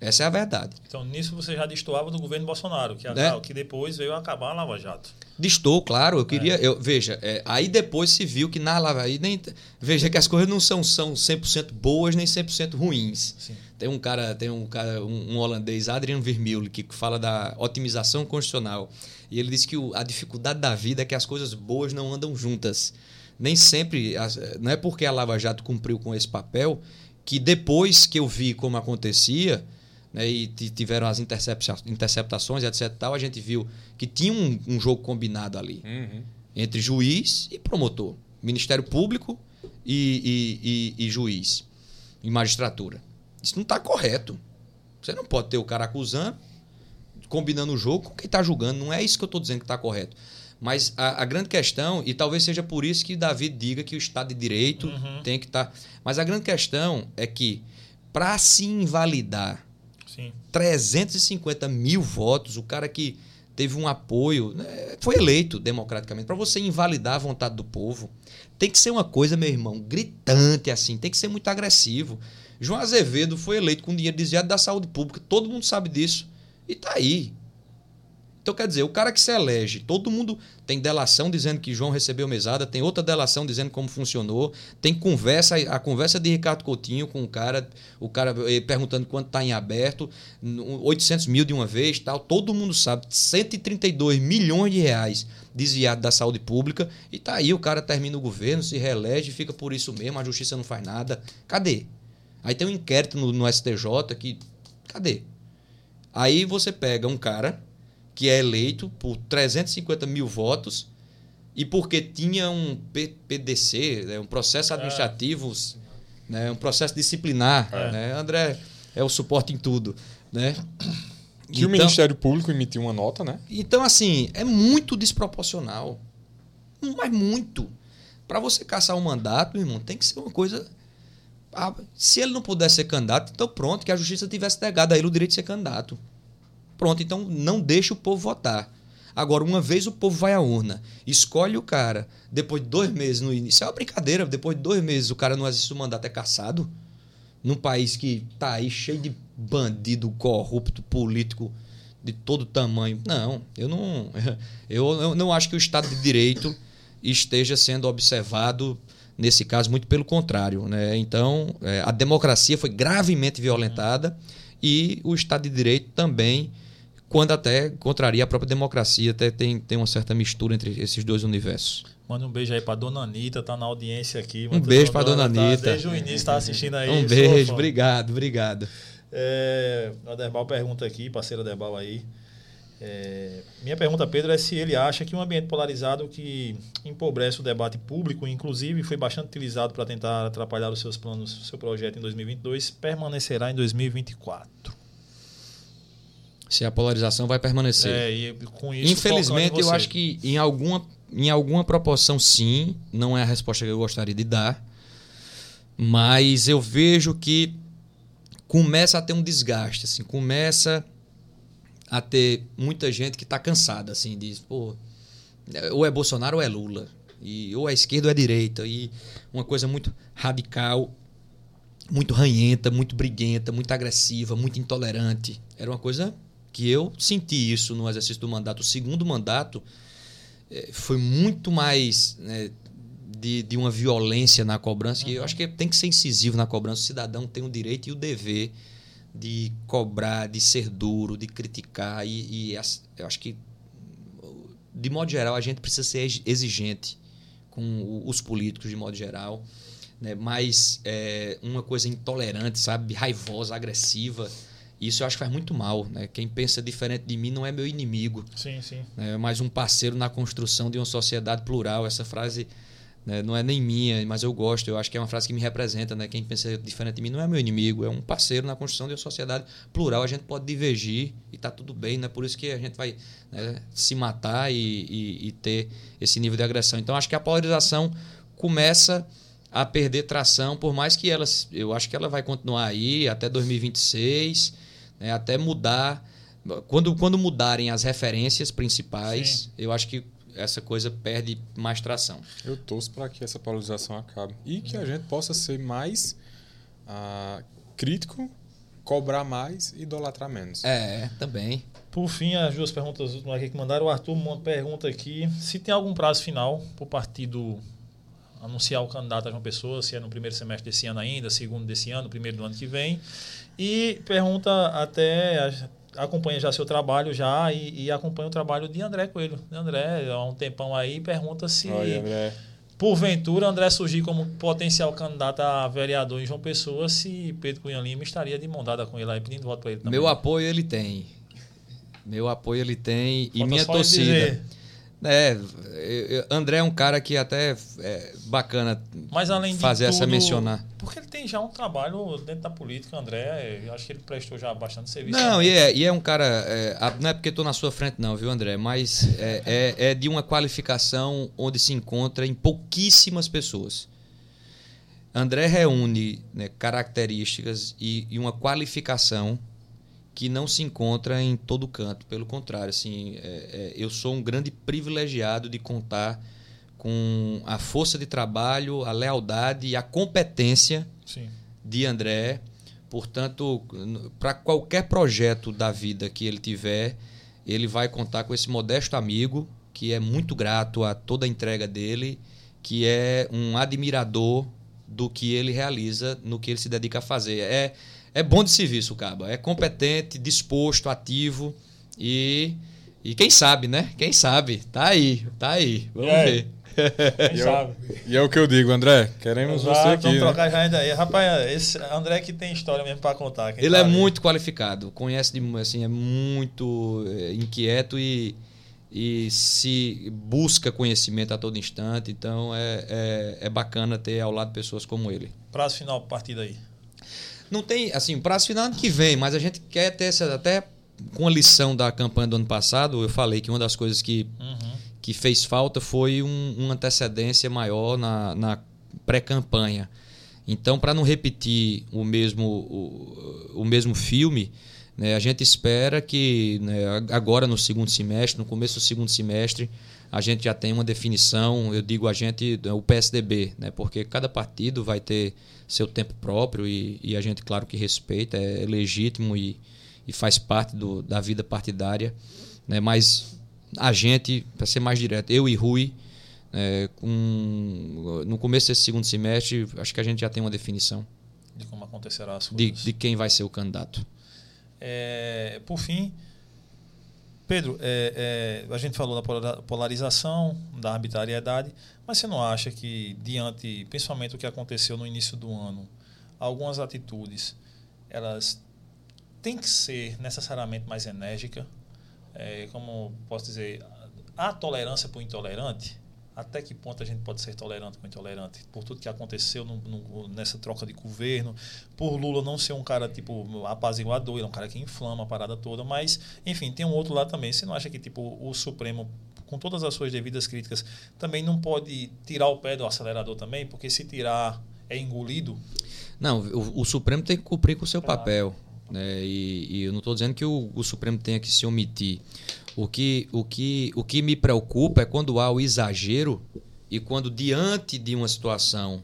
Essa é a verdade. Então, nisso você já destoava do governo Bolsonaro, que, é. que depois veio acabar a Lava Jato. Distou, claro. Eu queria. É. Eu, veja, é, aí depois se viu que na Lava aí nem Veja que as coisas não são, são 100% boas nem 100% ruins. Sim. Tem um cara, tem um cara, um, um holandês, Adrian Vermeulen, que fala da otimização constitucional. E ele diz que o, a dificuldade da vida é que as coisas boas não andam juntas. Nem sempre. Não é porque a Lava Jato cumpriu com esse papel que depois que eu vi como acontecia né, e tiveram as interceptações, etc. Tal, a gente viu que tinha um, um jogo combinado ali uhum. entre juiz e promotor, Ministério Público e, e, e, e juiz e magistratura. Isso não está correto. Você não pode ter o cara acusando, combinando o jogo com quem está julgando. Não é isso que eu estou dizendo que está correto. Mas a, a, grande questão, e talvez seja por isso que Davi diga que o Estado de Direito uhum. tem que estar. Tá, mas a grande questão é que, para se invalidar Sim. 350 mil votos, o cara que teve um apoio, né, foi eleito democraticamente. Para você invalidar a vontade do povo, tem que ser uma coisa, meu irmão, gritante assim, tem que ser muito agressivo. João Azevedo foi eleito com dinheiro desviado da saúde pública, todo mundo sabe disso. E tá aí. Então, quer dizer, o cara que se elege, todo mundo tem delação dizendo que João recebeu mesada, tem outra delação dizendo como funcionou, tem conversa, a conversa de Ricardo Coutinho com o cara, o cara eh, perguntando quanto está em aberto, 800 mil de uma vez, tal. Todo mundo sabe, 132 milhões de reais desviado da saúde pública, e tá aí, o cara termina o governo, se reelege, fica por isso mesmo, a justiça não faz nada. Cadê? Aí tem um inquérito no, no STJ que. Cadê? Aí você pega um cara que é eleito por 350 mil votos e porque tinha um PDC, né, um processo é. administrativo, é. né, um processo disciplinar. É. Né? André é o suporte em tudo. Né? Que então, o Ministério Público emitiu uma nota, né? Então, assim, é muito desproporcional. Mas muito. Para você caçar um mandato, meu irmão, tem que ser uma coisa. Ah, se ele não pudesse ser candidato, então pronto, que a justiça tivesse negado a ele o direito de ser candidato. Pronto, então não deixa o povo votar. Agora, uma vez o povo vai à urna, escolhe o cara, depois de dois meses no início. É uma brincadeira, depois de dois meses o cara não existe o mandato, é caçado. Num país que tá aí cheio de bandido, corrupto, político de todo tamanho. Não, eu não, <laughs> eu, eu não acho que o Estado de Direito esteja sendo observado nesse caso, muito pelo contrário. Né? Então, é, a democracia foi gravemente violentada e o Estado de Direito também quando até contraria a própria democracia, até tem, tem uma certa mistura entre esses dois universos. Manda um beijo aí pra dona Anitta, tá na audiência aqui. Um beijo pra dona tá, Anitta. Desde o início tá assistindo aí. <laughs> Um beijo, obrigado, obrigado. É, a Derbal pergunta aqui, parceira Derbal aí. É, minha pergunta, Pedro, é se ele acha que um ambiente polarizado que empobrece o debate público, inclusive foi bastante utilizado para tentar atrapalhar os seus planos, o seu projeto em 2022, permanecerá em 2024. Se a polarização vai permanecer. É, e com isso, Infelizmente, eu acho que em alguma, em alguma proporção, sim. Não é a resposta que eu gostaria de dar. Mas eu vejo que começa a ter um desgaste. Assim, começa a ter muita gente que está cansada. Assim, diz, pô, ou é Bolsonaro ou é Lula. E, ou é esquerda ou é direita. E uma coisa muito radical, muito ranhenta, muito briguenta, muito agressiva, muito intolerante. Era uma coisa que eu senti isso no exercício do mandato. O segundo mandato é, foi muito mais né, de, de uma violência na cobrança. Uhum. E eu acho que tem que ser incisivo na cobrança. O cidadão tem o direito e o dever de cobrar, de ser duro, de criticar. E, e eu acho que, de modo geral, a gente precisa ser exigente com os políticos, de modo geral. Né? Mas é, uma coisa intolerante, sabe? Raivosa, agressiva isso eu acho que faz muito mal. Né? Quem pensa diferente de mim não é meu inimigo. Sim, sim. É mais um parceiro na construção de uma sociedade plural. Essa frase né, não é nem minha, mas eu gosto. Eu acho que é uma frase que me representa. Né? Quem pensa diferente de mim não é meu inimigo, é um parceiro na construção de uma sociedade plural. A gente pode divergir e está tudo bem. Não é por isso que a gente vai né, se matar e, e, e ter esse nível de agressão. Então acho que a polarização começa a perder tração, por mais que ela, eu acho que ela vai continuar aí até 2026 né, até mudar. Quando, quando mudarem as referências principais, Sim. eu acho que essa coisa perde mais tração. Eu torço para que essa polarização acabe e que a gente possa ser mais uh, crítico, cobrar mais e idolatrar menos. É, também. Por fim, as duas perguntas últimas aqui que mandaram. O Arthur pergunta aqui se tem algum prazo final para o partido anunciar o candidato a uma pessoa, se é no primeiro semestre desse ano ainda, segundo desse ano, primeiro do ano que vem. E pergunta até acompanha já seu trabalho já e, e, acompanha o trabalho de André Coelho. De André, há um tempão aí, pergunta se Oi, André. porventura André surgir como potencial candidato a vereador em João Pessoa, se Pedro Cunha Lima estaria de mão dada com ele aí, pedindo voto para ele também. Meu apoio ele tem. Meu apoio ele tem e minha torcida. Dizer é, André é um cara que até é bacana Mas além fazer tudo, essa mencionar. Porque ele tem já um trabalho dentro da política, André. Eu acho que ele prestou já bastante serviço. Não, e é, e é um cara. É, não é porque estou na sua frente, não, viu, André? Mas é, é, é, de uma qualificação onde se encontra em pouquíssimas pessoas. André reúne né, características e, e uma qualificação que não se encontra em todo canto. Pelo contrário, assim, é, é, eu sou um grande privilegiado de contar com a força de trabalho, a lealdade e a competência Sim. de André. Portanto, para qualquer projeto da vida que ele tiver, ele vai contar com esse modesto amigo que é muito grato a toda a entrega dele, que é um admirador do que ele realiza, no que ele se dedica a fazer. É é bom de serviço, Caba. É competente, disposto, ativo e. E quem sabe, né? Quem sabe? Tá aí, tá aí. Vamos é. ver. Quem e, sabe. Eu, e é o que eu digo, André. Queremos Exato, você aqui. Vamos né? trocar já ainda aí. Rapaz, esse André que tem história mesmo para contar. Ele é muito qualificado, conhece de, assim, é muito é, inquieto e, e se busca conhecimento a todo instante. Então é, é, é bacana ter ao lado pessoas como ele. Prazo final partida aí. Não tem, assim, prazo final ano que vem, mas a gente quer ter essa, até com a lição da campanha do ano passado, eu falei que uma das coisas que, uhum. que fez falta foi um, uma antecedência maior na, na pré-campanha. Então, para não repetir o mesmo, o, o mesmo filme, né, a gente espera que né, agora no segundo semestre, no começo do segundo semestre, a gente já tem uma definição, eu digo a gente, o PSDB, né, porque cada partido vai ter seu tempo próprio e, e a gente, claro, que respeita, é legítimo e, e faz parte do, da vida partidária. Né? Mas a gente, para ser mais direto, eu e Rui, é, com, no começo desse segundo semestre, acho que a gente já tem uma definição de como acontecerá as coisas. De, de quem vai ser o candidato. É, por fim, Pedro, é, é, a gente falou da polarização, da arbitrariedade, mas você não acha que, diante, principalmente o que aconteceu no início do ano, algumas atitudes, elas têm que ser necessariamente mais enérgicas? É, como posso dizer, a tolerância para o intolerante? Até que ponto a gente pode ser tolerante com intolerante por tudo que aconteceu no, no, nessa troca de governo, por Lula não ser um cara tipo apaziguador, ele é um cara que inflama a parada toda, mas enfim, tem um outro lado também. Você não acha que tipo o Supremo com todas as suas devidas críticas também não pode tirar o pé do acelerador também, porque se tirar é engolido? Não, o, o Supremo tem que cumprir com o seu claro. papel. Né? E, e, eu não estou dizendo que o, o Supremo tenha que se omitir. O que, o, que, o que me preocupa é quando há o exagero e quando, diante de uma situação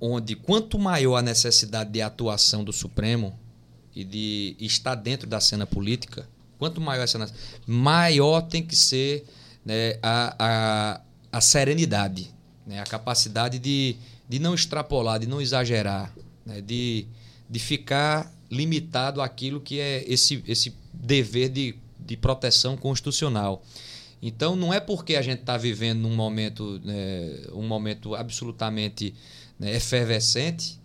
onde quanto maior a necessidade de atuação do Supremo e de estar dentro da cena política, quanto maior essa maior tem que ser né, a, a, a serenidade, né, a capacidade de, de não extrapolar, de não exagerar, né, de, de ficar limitado àquilo que é esse, esse dever de de proteção constitucional. Então não é porque a gente está vivendo num momento, né, um momento absolutamente né, efervescente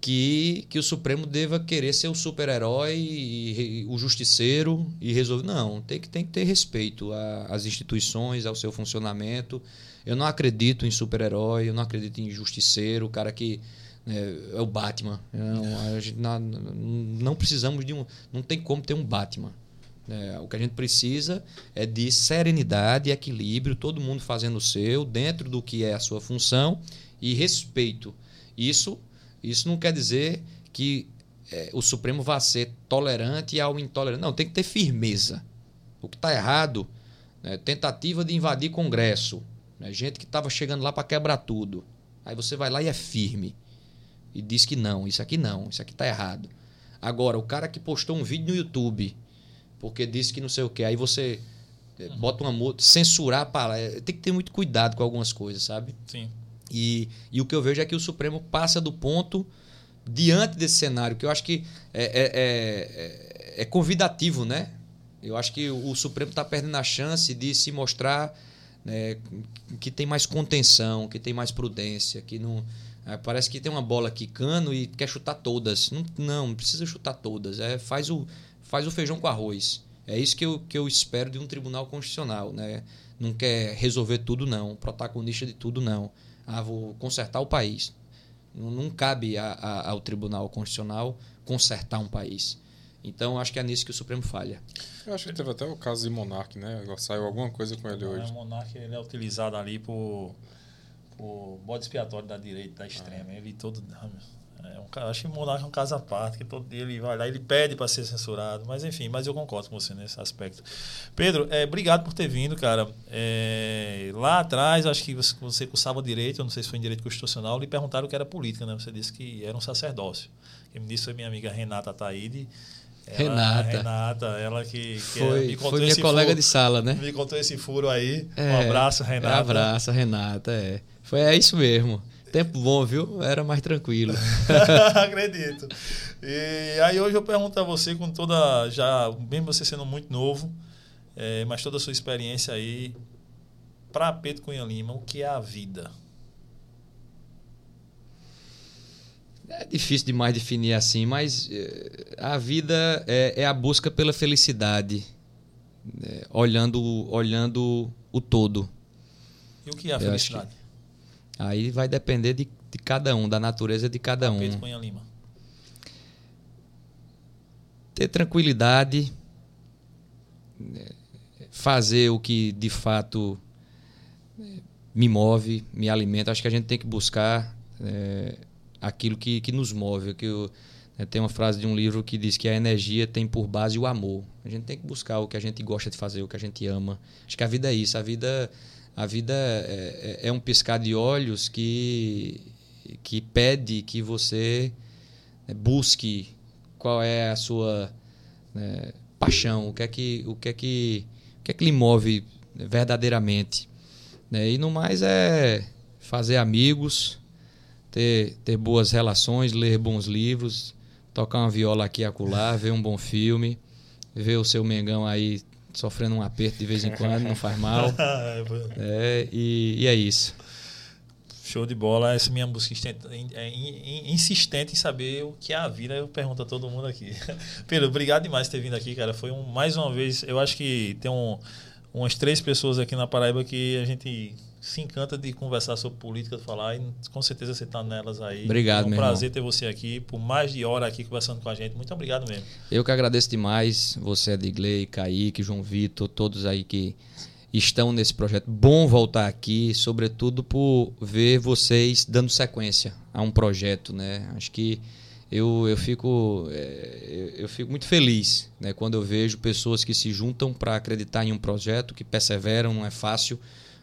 que, que o Supremo deva querer ser o super-herói o justiceiro e resolver. Não, tem que, tem que ter respeito às instituições, ao seu funcionamento. Eu não acredito em super-herói, eu não acredito em justiceiro, o cara que né, é o Batman. Não, não, não precisamos de um. Não tem como ter um Batman. É, o que a gente precisa é de serenidade, equilíbrio, todo mundo fazendo o seu, dentro do que é a sua função e respeito. Isso, isso não quer dizer que é, o Supremo vá ser tolerante ao intolerante. Não, tem que ter firmeza. O que está errado, né, tentativa de invadir Congresso, né, gente que estava chegando lá para quebrar tudo. Aí você vai lá e é firme. E diz que não, isso aqui não, isso aqui está errado. Agora, o cara que postou um vídeo no YouTube porque disse que não sei o que. Aí você eh, bota uma multa, censurar a palavra. Tem que ter muito cuidado com algumas coisas, sabe? Sim. E, e o que eu vejo é que o Supremo passa do ponto diante desse cenário, que eu acho que é, é, é, é convidativo, né? Eu acho que o Supremo está perdendo a chance de se mostrar né, que tem mais contenção, que tem mais prudência, que não. É, parece que tem uma bola quicando e quer chutar todas. Não, não, não precisa chutar todas. É, faz o, faz o feijão com arroz. É isso que eu, que eu espero de um tribunal constitucional. Né? Não quer resolver tudo, não. Protagonista de tudo, não. Ah, vou consertar o país. Não, não cabe a, a, ao tribunal constitucional consertar um país. Então, acho que é nisso que o Supremo falha. Eu acho que teve até o caso de Monarque, né? Saiu alguma coisa com ele hoje. O Monarque ele é utilizado ali por, por bode expiatório da direita, da extrema. Ah. Ele todo. É um, acho que o Monarca é um caso à parte, que todo dia ele vai lá, ele pede para ser censurado. Mas enfim, mas eu concordo com você nesse aspecto. Pedro, é, obrigado por ter vindo, cara. É, lá atrás, acho que você, você cursava direito, eu não sei se foi em direito constitucional, lhe perguntaram o que era política, né? Você disse que era um sacerdócio. Quem me disse foi minha amiga Renata Taide. Ela, Renata. Renata, ela que, que foi, me contou foi minha colega furo, de sala, né? Me contou esse furo aí. É, um abraço, Renata. Um abraço, Renata. É. Foi é isso mesmo. Tempo bom, viu? Era mais tranquilo. <laughs> Acredito. E aí hoje eu pergunto a você, com toda. Já, mesmo você sendo muito novo, é, mas toda a sua experiência aí, para Pedro Cunha Lima, o que é a vida? É difícil demais definir assim, mas é, a vida é, é a busca pela felicidade, é, olhando, olhando o todo. E o que é a felicidade? Aí vai depender de, de cada um, da natureza de cada Tapete um. Cunha Lima. Ter tranquilidade, fazer o que de fato né, me move, me alimenta. Acho que a gente tem que buscar é, aquilo que, que nos move. Que eu, né, tem uma frase de um livro que diz que a energia tem por base o amor. A gente tem que buscar o que a gente gosta de fazer, o que a gente ama. Acho que a vida é isso. A vida a vida é, é, é, um piscar de olhos que, que pede que você né, busque qual é a sua né, paixão, o que é que, o que, é que, o que, é que lhe move verdadeiramente. Né? E no mais é fazer amigos, ter, ter boas relações, ler bons livros, tocar uma viola aqui e acolá, ver um bom filme, ver o seu Mengão aí sofrendo um aperto de vez em quando, não faz <laughs> mal. É, e, e é isso. Show de bola. Essa minha busca é insistente em saber o que é a vida. Eu pergunto a todo mundo aqui. <laughs> Pedro, obrigado demais por ter vindo aqui, cara. Foi um, mais uma vez. Eu acho que tem um, umas três pessoas aqui na Paraíba que a gente se encanta de conversar sobre política, de falar, e com certeza você está nelas aí. Obrigado, É um meu prazer irmão. ter você aqui, por mais de hora aqui conversando com a gente. Muito obrigado mesmo. Eu que agradeço demais, você, Edgley, Kaique, João Vitor, todos aí que estão nesse projeto. Bom voltar aqui, sobretudo por ver vocês dando sequência a um projeto, né? Acho que eu, eu, fico, é, eu fico muito feliz né, quando eu vejo pessoas que se juntam para acreditar em um projeto, que perseveram, não é fácil.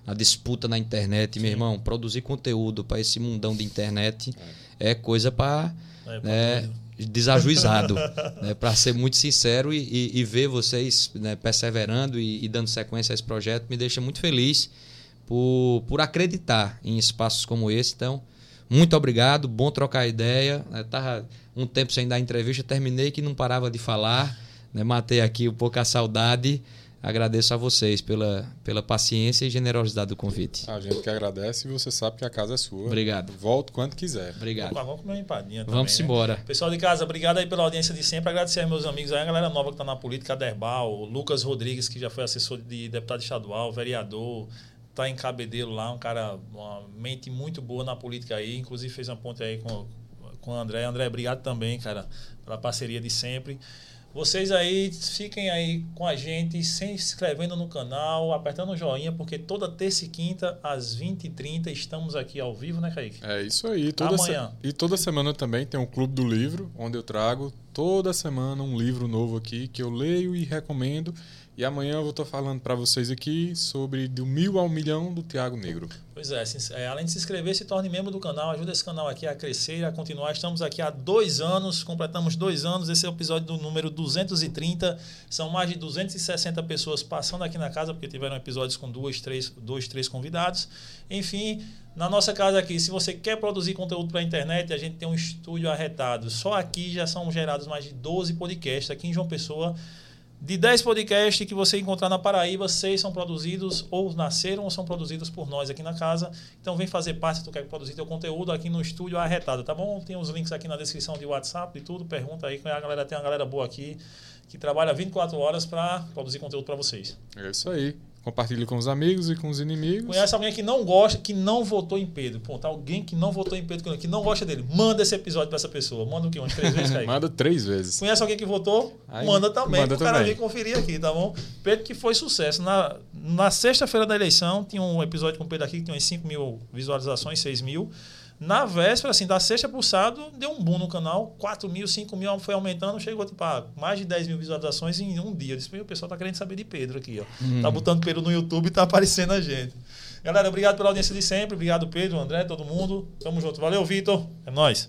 A disputa na internet, Sim. meu irmão, produzir conteúdo para esse mundão de internet é, é coisa para. É, né, desajuizado, <laughs> né, para ser muito sincero e, e, e ver vocês né, perseverando e, e, dando sequência a esse projeto me deixa muito feliz por, por acreditar em espaços como esse. Então, muito obrigado, bom trocar ideia. Eu tava um tempo sem dar entrevista, terminei que não parava de falar, né, matei aqui um pouco a saudade. Agradeço a vocês pela, pela paciência e generosidade do convite. A gente que agradece e você sabe que a casa é sua. Obrigado. Volto quando quiser. Obrigado. Vamos comer uma empadinha também, Vamos embora. Né? Pessoal de casa, obrigado aí pela audiência de sempre. Agradecer aos meus amigos aí, a galera nova que está na política, a Derbal, o Lucas Rodrigues, que já foi assessor de deputado estadual, vereador, tá em Cabedelo lá, um cara, uma mente muito boa na política aí, inclusive fez uma ponte aí com, com o André. André, obrigado também, cara, pela parceria de sempre. Vocês aí fiquem aí com a gente, se inscrevendo no canal, apertando o joinha, porque toda terça e quinta, às 20h30, estamos aqui ao vivo, né, Kaique? É isso aí. Toda Amanhã. Se... E toda semana também tem um Clube do Livro, onde eu trago toda semana um livro novo aqui que eu leio e recomendo. E amanhã eu vou estar falando para vocês aqui sobre do mil ao milhão do Tiago Negro. Pois é, se, é, além de se inscrever, se torne membro do canal, ajuda esse canal aqui a crescer, a continuar. Estamos aqui há dois anos, completamos dois anos. Esse é o episódio do número 230. São mais de 260 pessoas passando aqui na casa, porque tiveram episódios com duas, três, dois, três convidados. Enfim, na nossa casa aqui, se você quer produzir conteúdo para a internet, a gente tem um estúdio arretado. Só aqui já são gerados mais de 12 podcasts aqui em João Pessoa. De 10 podcasts que você encontrar na Paraíba, 6 são produzidos ou nasceram ou são produzidos por nós aqui na casa. Então vem fazer parte, se tu quer produzir teu conteúdo aqui no estúdio arretado, tá bom? Tem os links aqui na descrição de WhatsApp e tudo, pergunta aí, a galera tem uma galera boa aqui que trabalha 24 horas para produzir conteúdo para vocês. É isso aí. Compartilhe com os amigos e com os inimigos. Conhece alguém que não gosta, que não votou em Pedro? Pô, tá alguém que não votou em Pedro, que não gosta dele. Manda esse episódio para essa pessoa. Manda o quê? Umas três vezes, Kaique? Manda três vezes. Conhece alguém que votou? Aí, manda também, manda pro cara também. vir conferir aqui, tá bom? Pedro que foi sucesso. Na, na sexta-feira da eleição, tinha um episódio com o Pedro aqui que tinha umas 5 mil visualizações, 6 mil. Na véspera, assim, da sexta pro sábado, deu um boom no canal. 4 mil, 5 mil, foi aumentando, chegou tipo, a mais de 10 mil visualizações em um dia. Eu disse, o pessoal tá querendo saber de Pedro aqui, ó. Hum. Tá botando Pedro no YouTube e tá aparecendo a gente. Galera, obrigado pela audiência de sempre. Obrigado, Pedro, André, todo mundo. Tamo junto. Valeu, Vitor. É nóis.